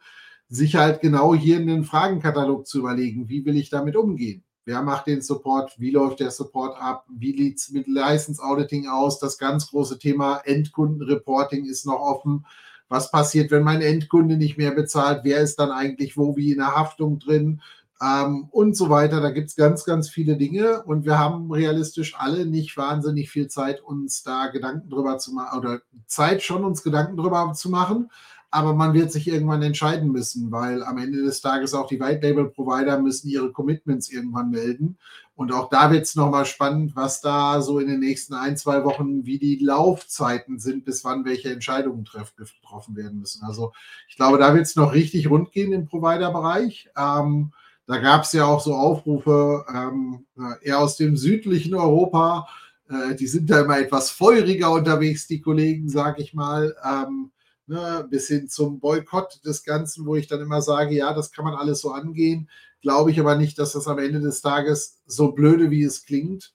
sich halt genau hier in den Fragenkatalog zu überlegen, wie will ich damit umgehen? Wer macht den Support? Wie läuft der Support ab? Wie sieht es mit License Auditing aus? Das ganz große Thema Endkundenreporting ist noch offen. Was passiert, wenn mein Endkunde nicht mehr bezahlt? Wer ist dann eigentlich wo wie in der Haftung drin? Ähm, und so weiter. Da gibt es ganz, ganz viele Dinge und wir haben realistisch alle nicht wahnsinnig viel Zeit, uns da Gedanken drüber zu machen oder Zeit schon, uns Gedanken drüber zu machen aber man wird sich irgendwann entscheiden müssen, weil am Ende des Tages auch die White Label Provider müssen ihre Commitments irgendwann melden. Und auch da wird es nochmal spannend, was da so in den nächsten ein, zwei Wochen, wie die Laufzeiten sind, bis wann welche Entscheidungen getroffen werden müssen. Also ich glaube, da wird es noch richtig rund gehen im Provider-Bereich. Ähm, da gab es ja auch so Aufrufe ähm, eher aus dem südlichen Europa. Äh, die sind da immer etwas feuriger unterwegs, die Kollegen, sag ich mal. Ähm, ne, bis hin zum Boykott des Ganzen, wo ich dann immer sage, ja, das kann man alles so angehen. Glaube ich aber nicht, dass das am Ende des Tages so blöde, wie es klingt,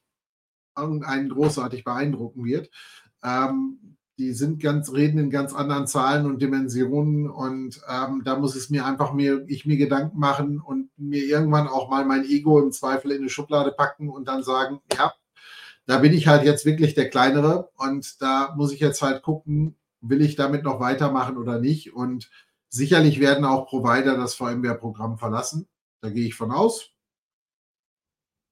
einen großartig beeindrucken wird. Ähm, die sind ganz, reden in ganz anderen Zahlen und Dimensionen und ähm, da muss es mir einfach mir, ich mir Gedanken machen und mir irgendwann auch mal mein Ego im Zweifel in eine Schublade packen und dann sagen, ja, da bin ich halt jetzt wirklich der Kleinere und da muss ich jetzt halt gucken, will ich damit noch weitermachen oder nicht? Und sicherlich werden auch Provider das VMware-Programm verlassen. Da gehe ich von aus.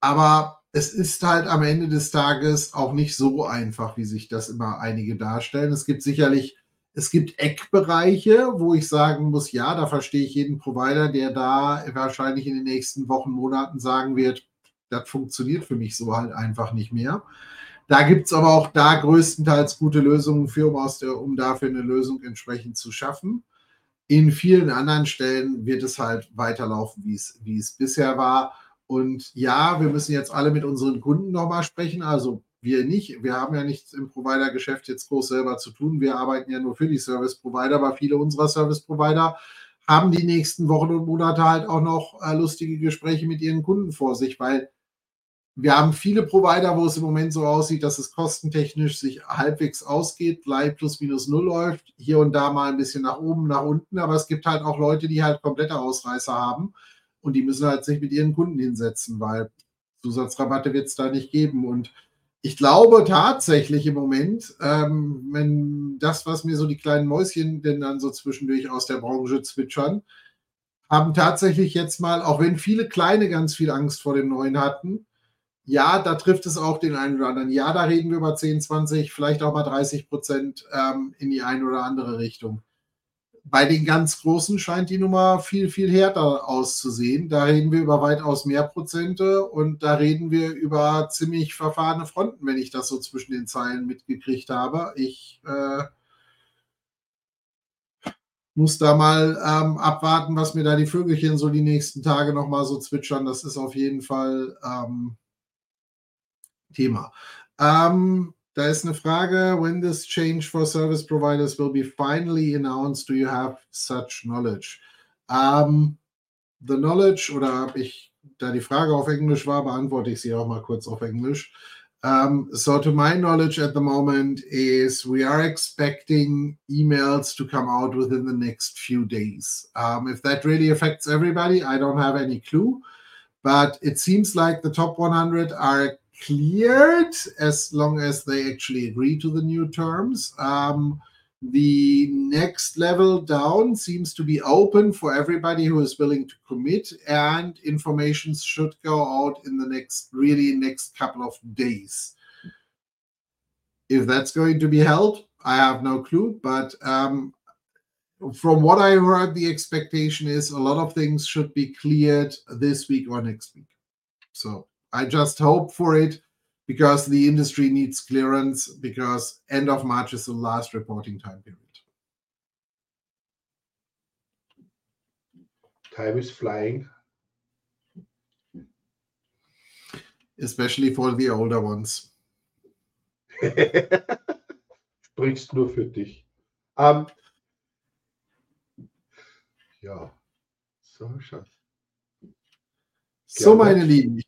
Aber es ist halt am Ende des Tages auch nicht so einfach, wie sich das immer einige darstellen. Es gibt sicherlich, es gibt Eckbereiche, wo ich sagen muss, ja, da verstehe ich jeden Provider, der da wahrscheinlich in den nächsten Wochen, Monaten sagen wird, das funktioniert für mich so halt einfach nicht mehr. Da gibt es aber auch da größtenteils gute Lösungen für, um, aus der, um dafür eine Lösung entsprechend zu schaffen. In vielen anderen Stellen wird es halt weiterlaufen, wie es, wie es bisher war. Und ja, wir müssen jetzt alle mit unseren Kunden nochmal sprechen. Also wir nicht. Wir haben ja nichts im Provider-Geschäft jetzt groß selber zu tun. Wir arbeiten ja nur für die Service-Provider, aber viele unserer Service-Provider haben die nächsten Wochen und Monate halt auch noch äh, lustige Gespräche mit ihren Kunden vor sich, weil wir haben viele Provider, wo es im Moment so aussieht, dass es kostentechnisch sich halbwegs ausgeht, gleich plus minus null läuft, hier und da mal ein bisschen nach oben, nach unten, aber es gibt halt auch Leute, die halt komplette Ausreißer haben und die müssen halt sich mit ihren Kunden hinsetzen, weil Zusatzrabatte wird es da nicht geben. Und ich glaube tatsächlich im Moment, ähm, wenn das, was mir so die kleinen Mäuschen denn dann so zwischendurch aus der Branche zwitschern, haben tatsächlich jetzt mal, auch wenn viele Kleine ganz viel Angst vor dem Neuen hatten, ja, da trifft es auch den einen oder anderen. Ja, da reden wir über 10, 20, vielleicht auch mal 30 Prozent ähm, in die eine oder andere Richtung. Bei den ganz Großen scheint die Nummer viel, viel härter auszusehen. Da reden wir über weitaus mehr Prozente und da reden wir über ziemlich verfahrene Fronten, wenn ich das so zwischen den Zeilen mitgekriegt habe. Ich äh, muss da mal ähm, abwarten, was mir da die Vögelchen so die nächsten Tage nochmal so zwitschern. Das ist auf jeden Fall. Ähm, Thema. Ähm, da ist eine Frage, when this change for service providers will be finally announced, do you have such knowledge? Um, the knowledge, oder ich, da die Frage auf Englisch war, beantworte ich sie auch mal kurz auf Englisch. Um, so to my knowledge at the moment is we are expecting emails to come out within the next few days. Um, if that really affects everybody, I don't have any clue. But it seems like the top 100 are cleared as long as they actually agree to the new terms. Um, the next level down seems to be open for everybody who is willing to commit, and information should go out in the next, really, next couple of days. If that's going to be held, I have no clue, but um, from what I heard, the expectation is a lot of things should be cleared this week or next week. So I just hope for it because the industry needs clearance because end of March is the last reporting time period. Time is flying. Especially for the older ones. <laughs> Sprichst nur für dich. Um, ja, so schon. So, meine Lieben, ich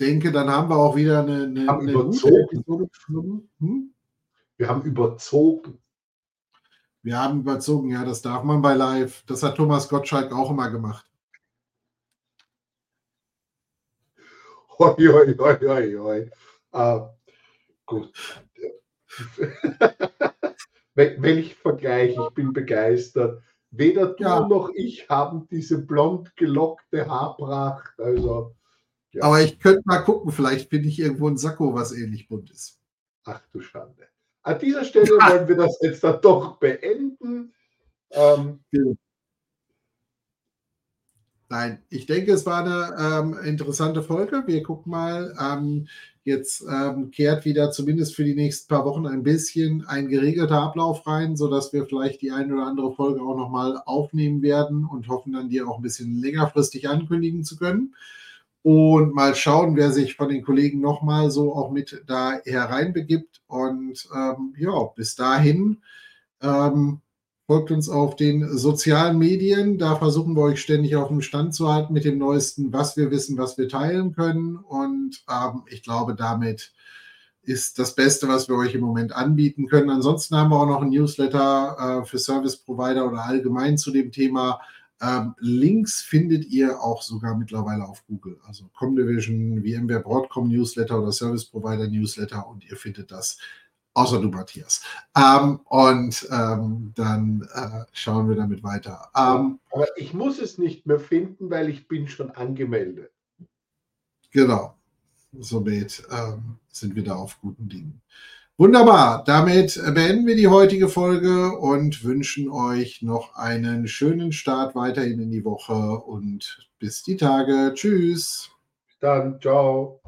denke, dann haben wir auch wieder eine, eine, haben eine überzogen. Hm? Wir haben überzogen. Wir haben überzogen, ja, das darf man bei Live. Das hat Thomas Gottschalk auch immer gemacht. Hoi, hoi, hoi, hoi, hoi. Uh, gut. <laughs> Welch Vergleich, ich bin begeistert. Weder du ja. noch ich haben diese blond gelockte Haarpracht. Also, ja. Aber ich könnte mal gucken, vielleicht finde ich irgendwo ein Sakko, was ähnlich bunt ist. Ach du Schande. An dieser Stelle <laughs> wollen wir das jetzt dann doch beenden. Ähm, Nein, ich denke, es war eine ähm, interessante Folge. Wir gucken mal. Ähm, jetzt ähm, kehrt wieder zumindest für die nächsten paar Wochen ein bisschen ein geregelter Ablauf rein, sodass wir vielleicht die eine oder andere Folge auch nochmal aufnehmen werden und hoffen dann, die auch ein bisschen längerfristig ankündigen zu können. Und mal schauen, wer sich von den Kollegen nochmal so auch mit da hereinbegibt. Und ähm, ja, bis dahin ähm, Folgt uns auf den sozialen Medien. Da versuchen wir euch ständig auf dem Stand zu halten mit dem Neuesten, was wir wissen, was wir teilen können. Und ähm, ich glaube, damit ist das Beste, was wir euch im Moment anbieten können. Ansonsten haben wir auch noch ein Newsletter äh, für Service Provider oder allgemein zu dem Thema. Ähm, Links findet ihr auch sogar mittlerweile auf Google. Also Comdivision, VMware Broadcom Newsletter oder Service Provider Newsletter und ihr findet das Außer du, Matthias. Ähm, und ähm, dann äh, schauen wir damit weiter. Ähm, Aber ich muss es nicht mehr finden, weil ich bin schon angemeldet. Genau. Somit ähm, sind wir da auf guten Dingen. Wunderbar. Damit beenden wir die heutige Folge und wünschen euch noch einen schönen Start weiterhin in die Woche und bis die Tage. Tschüss. Dann, ciao.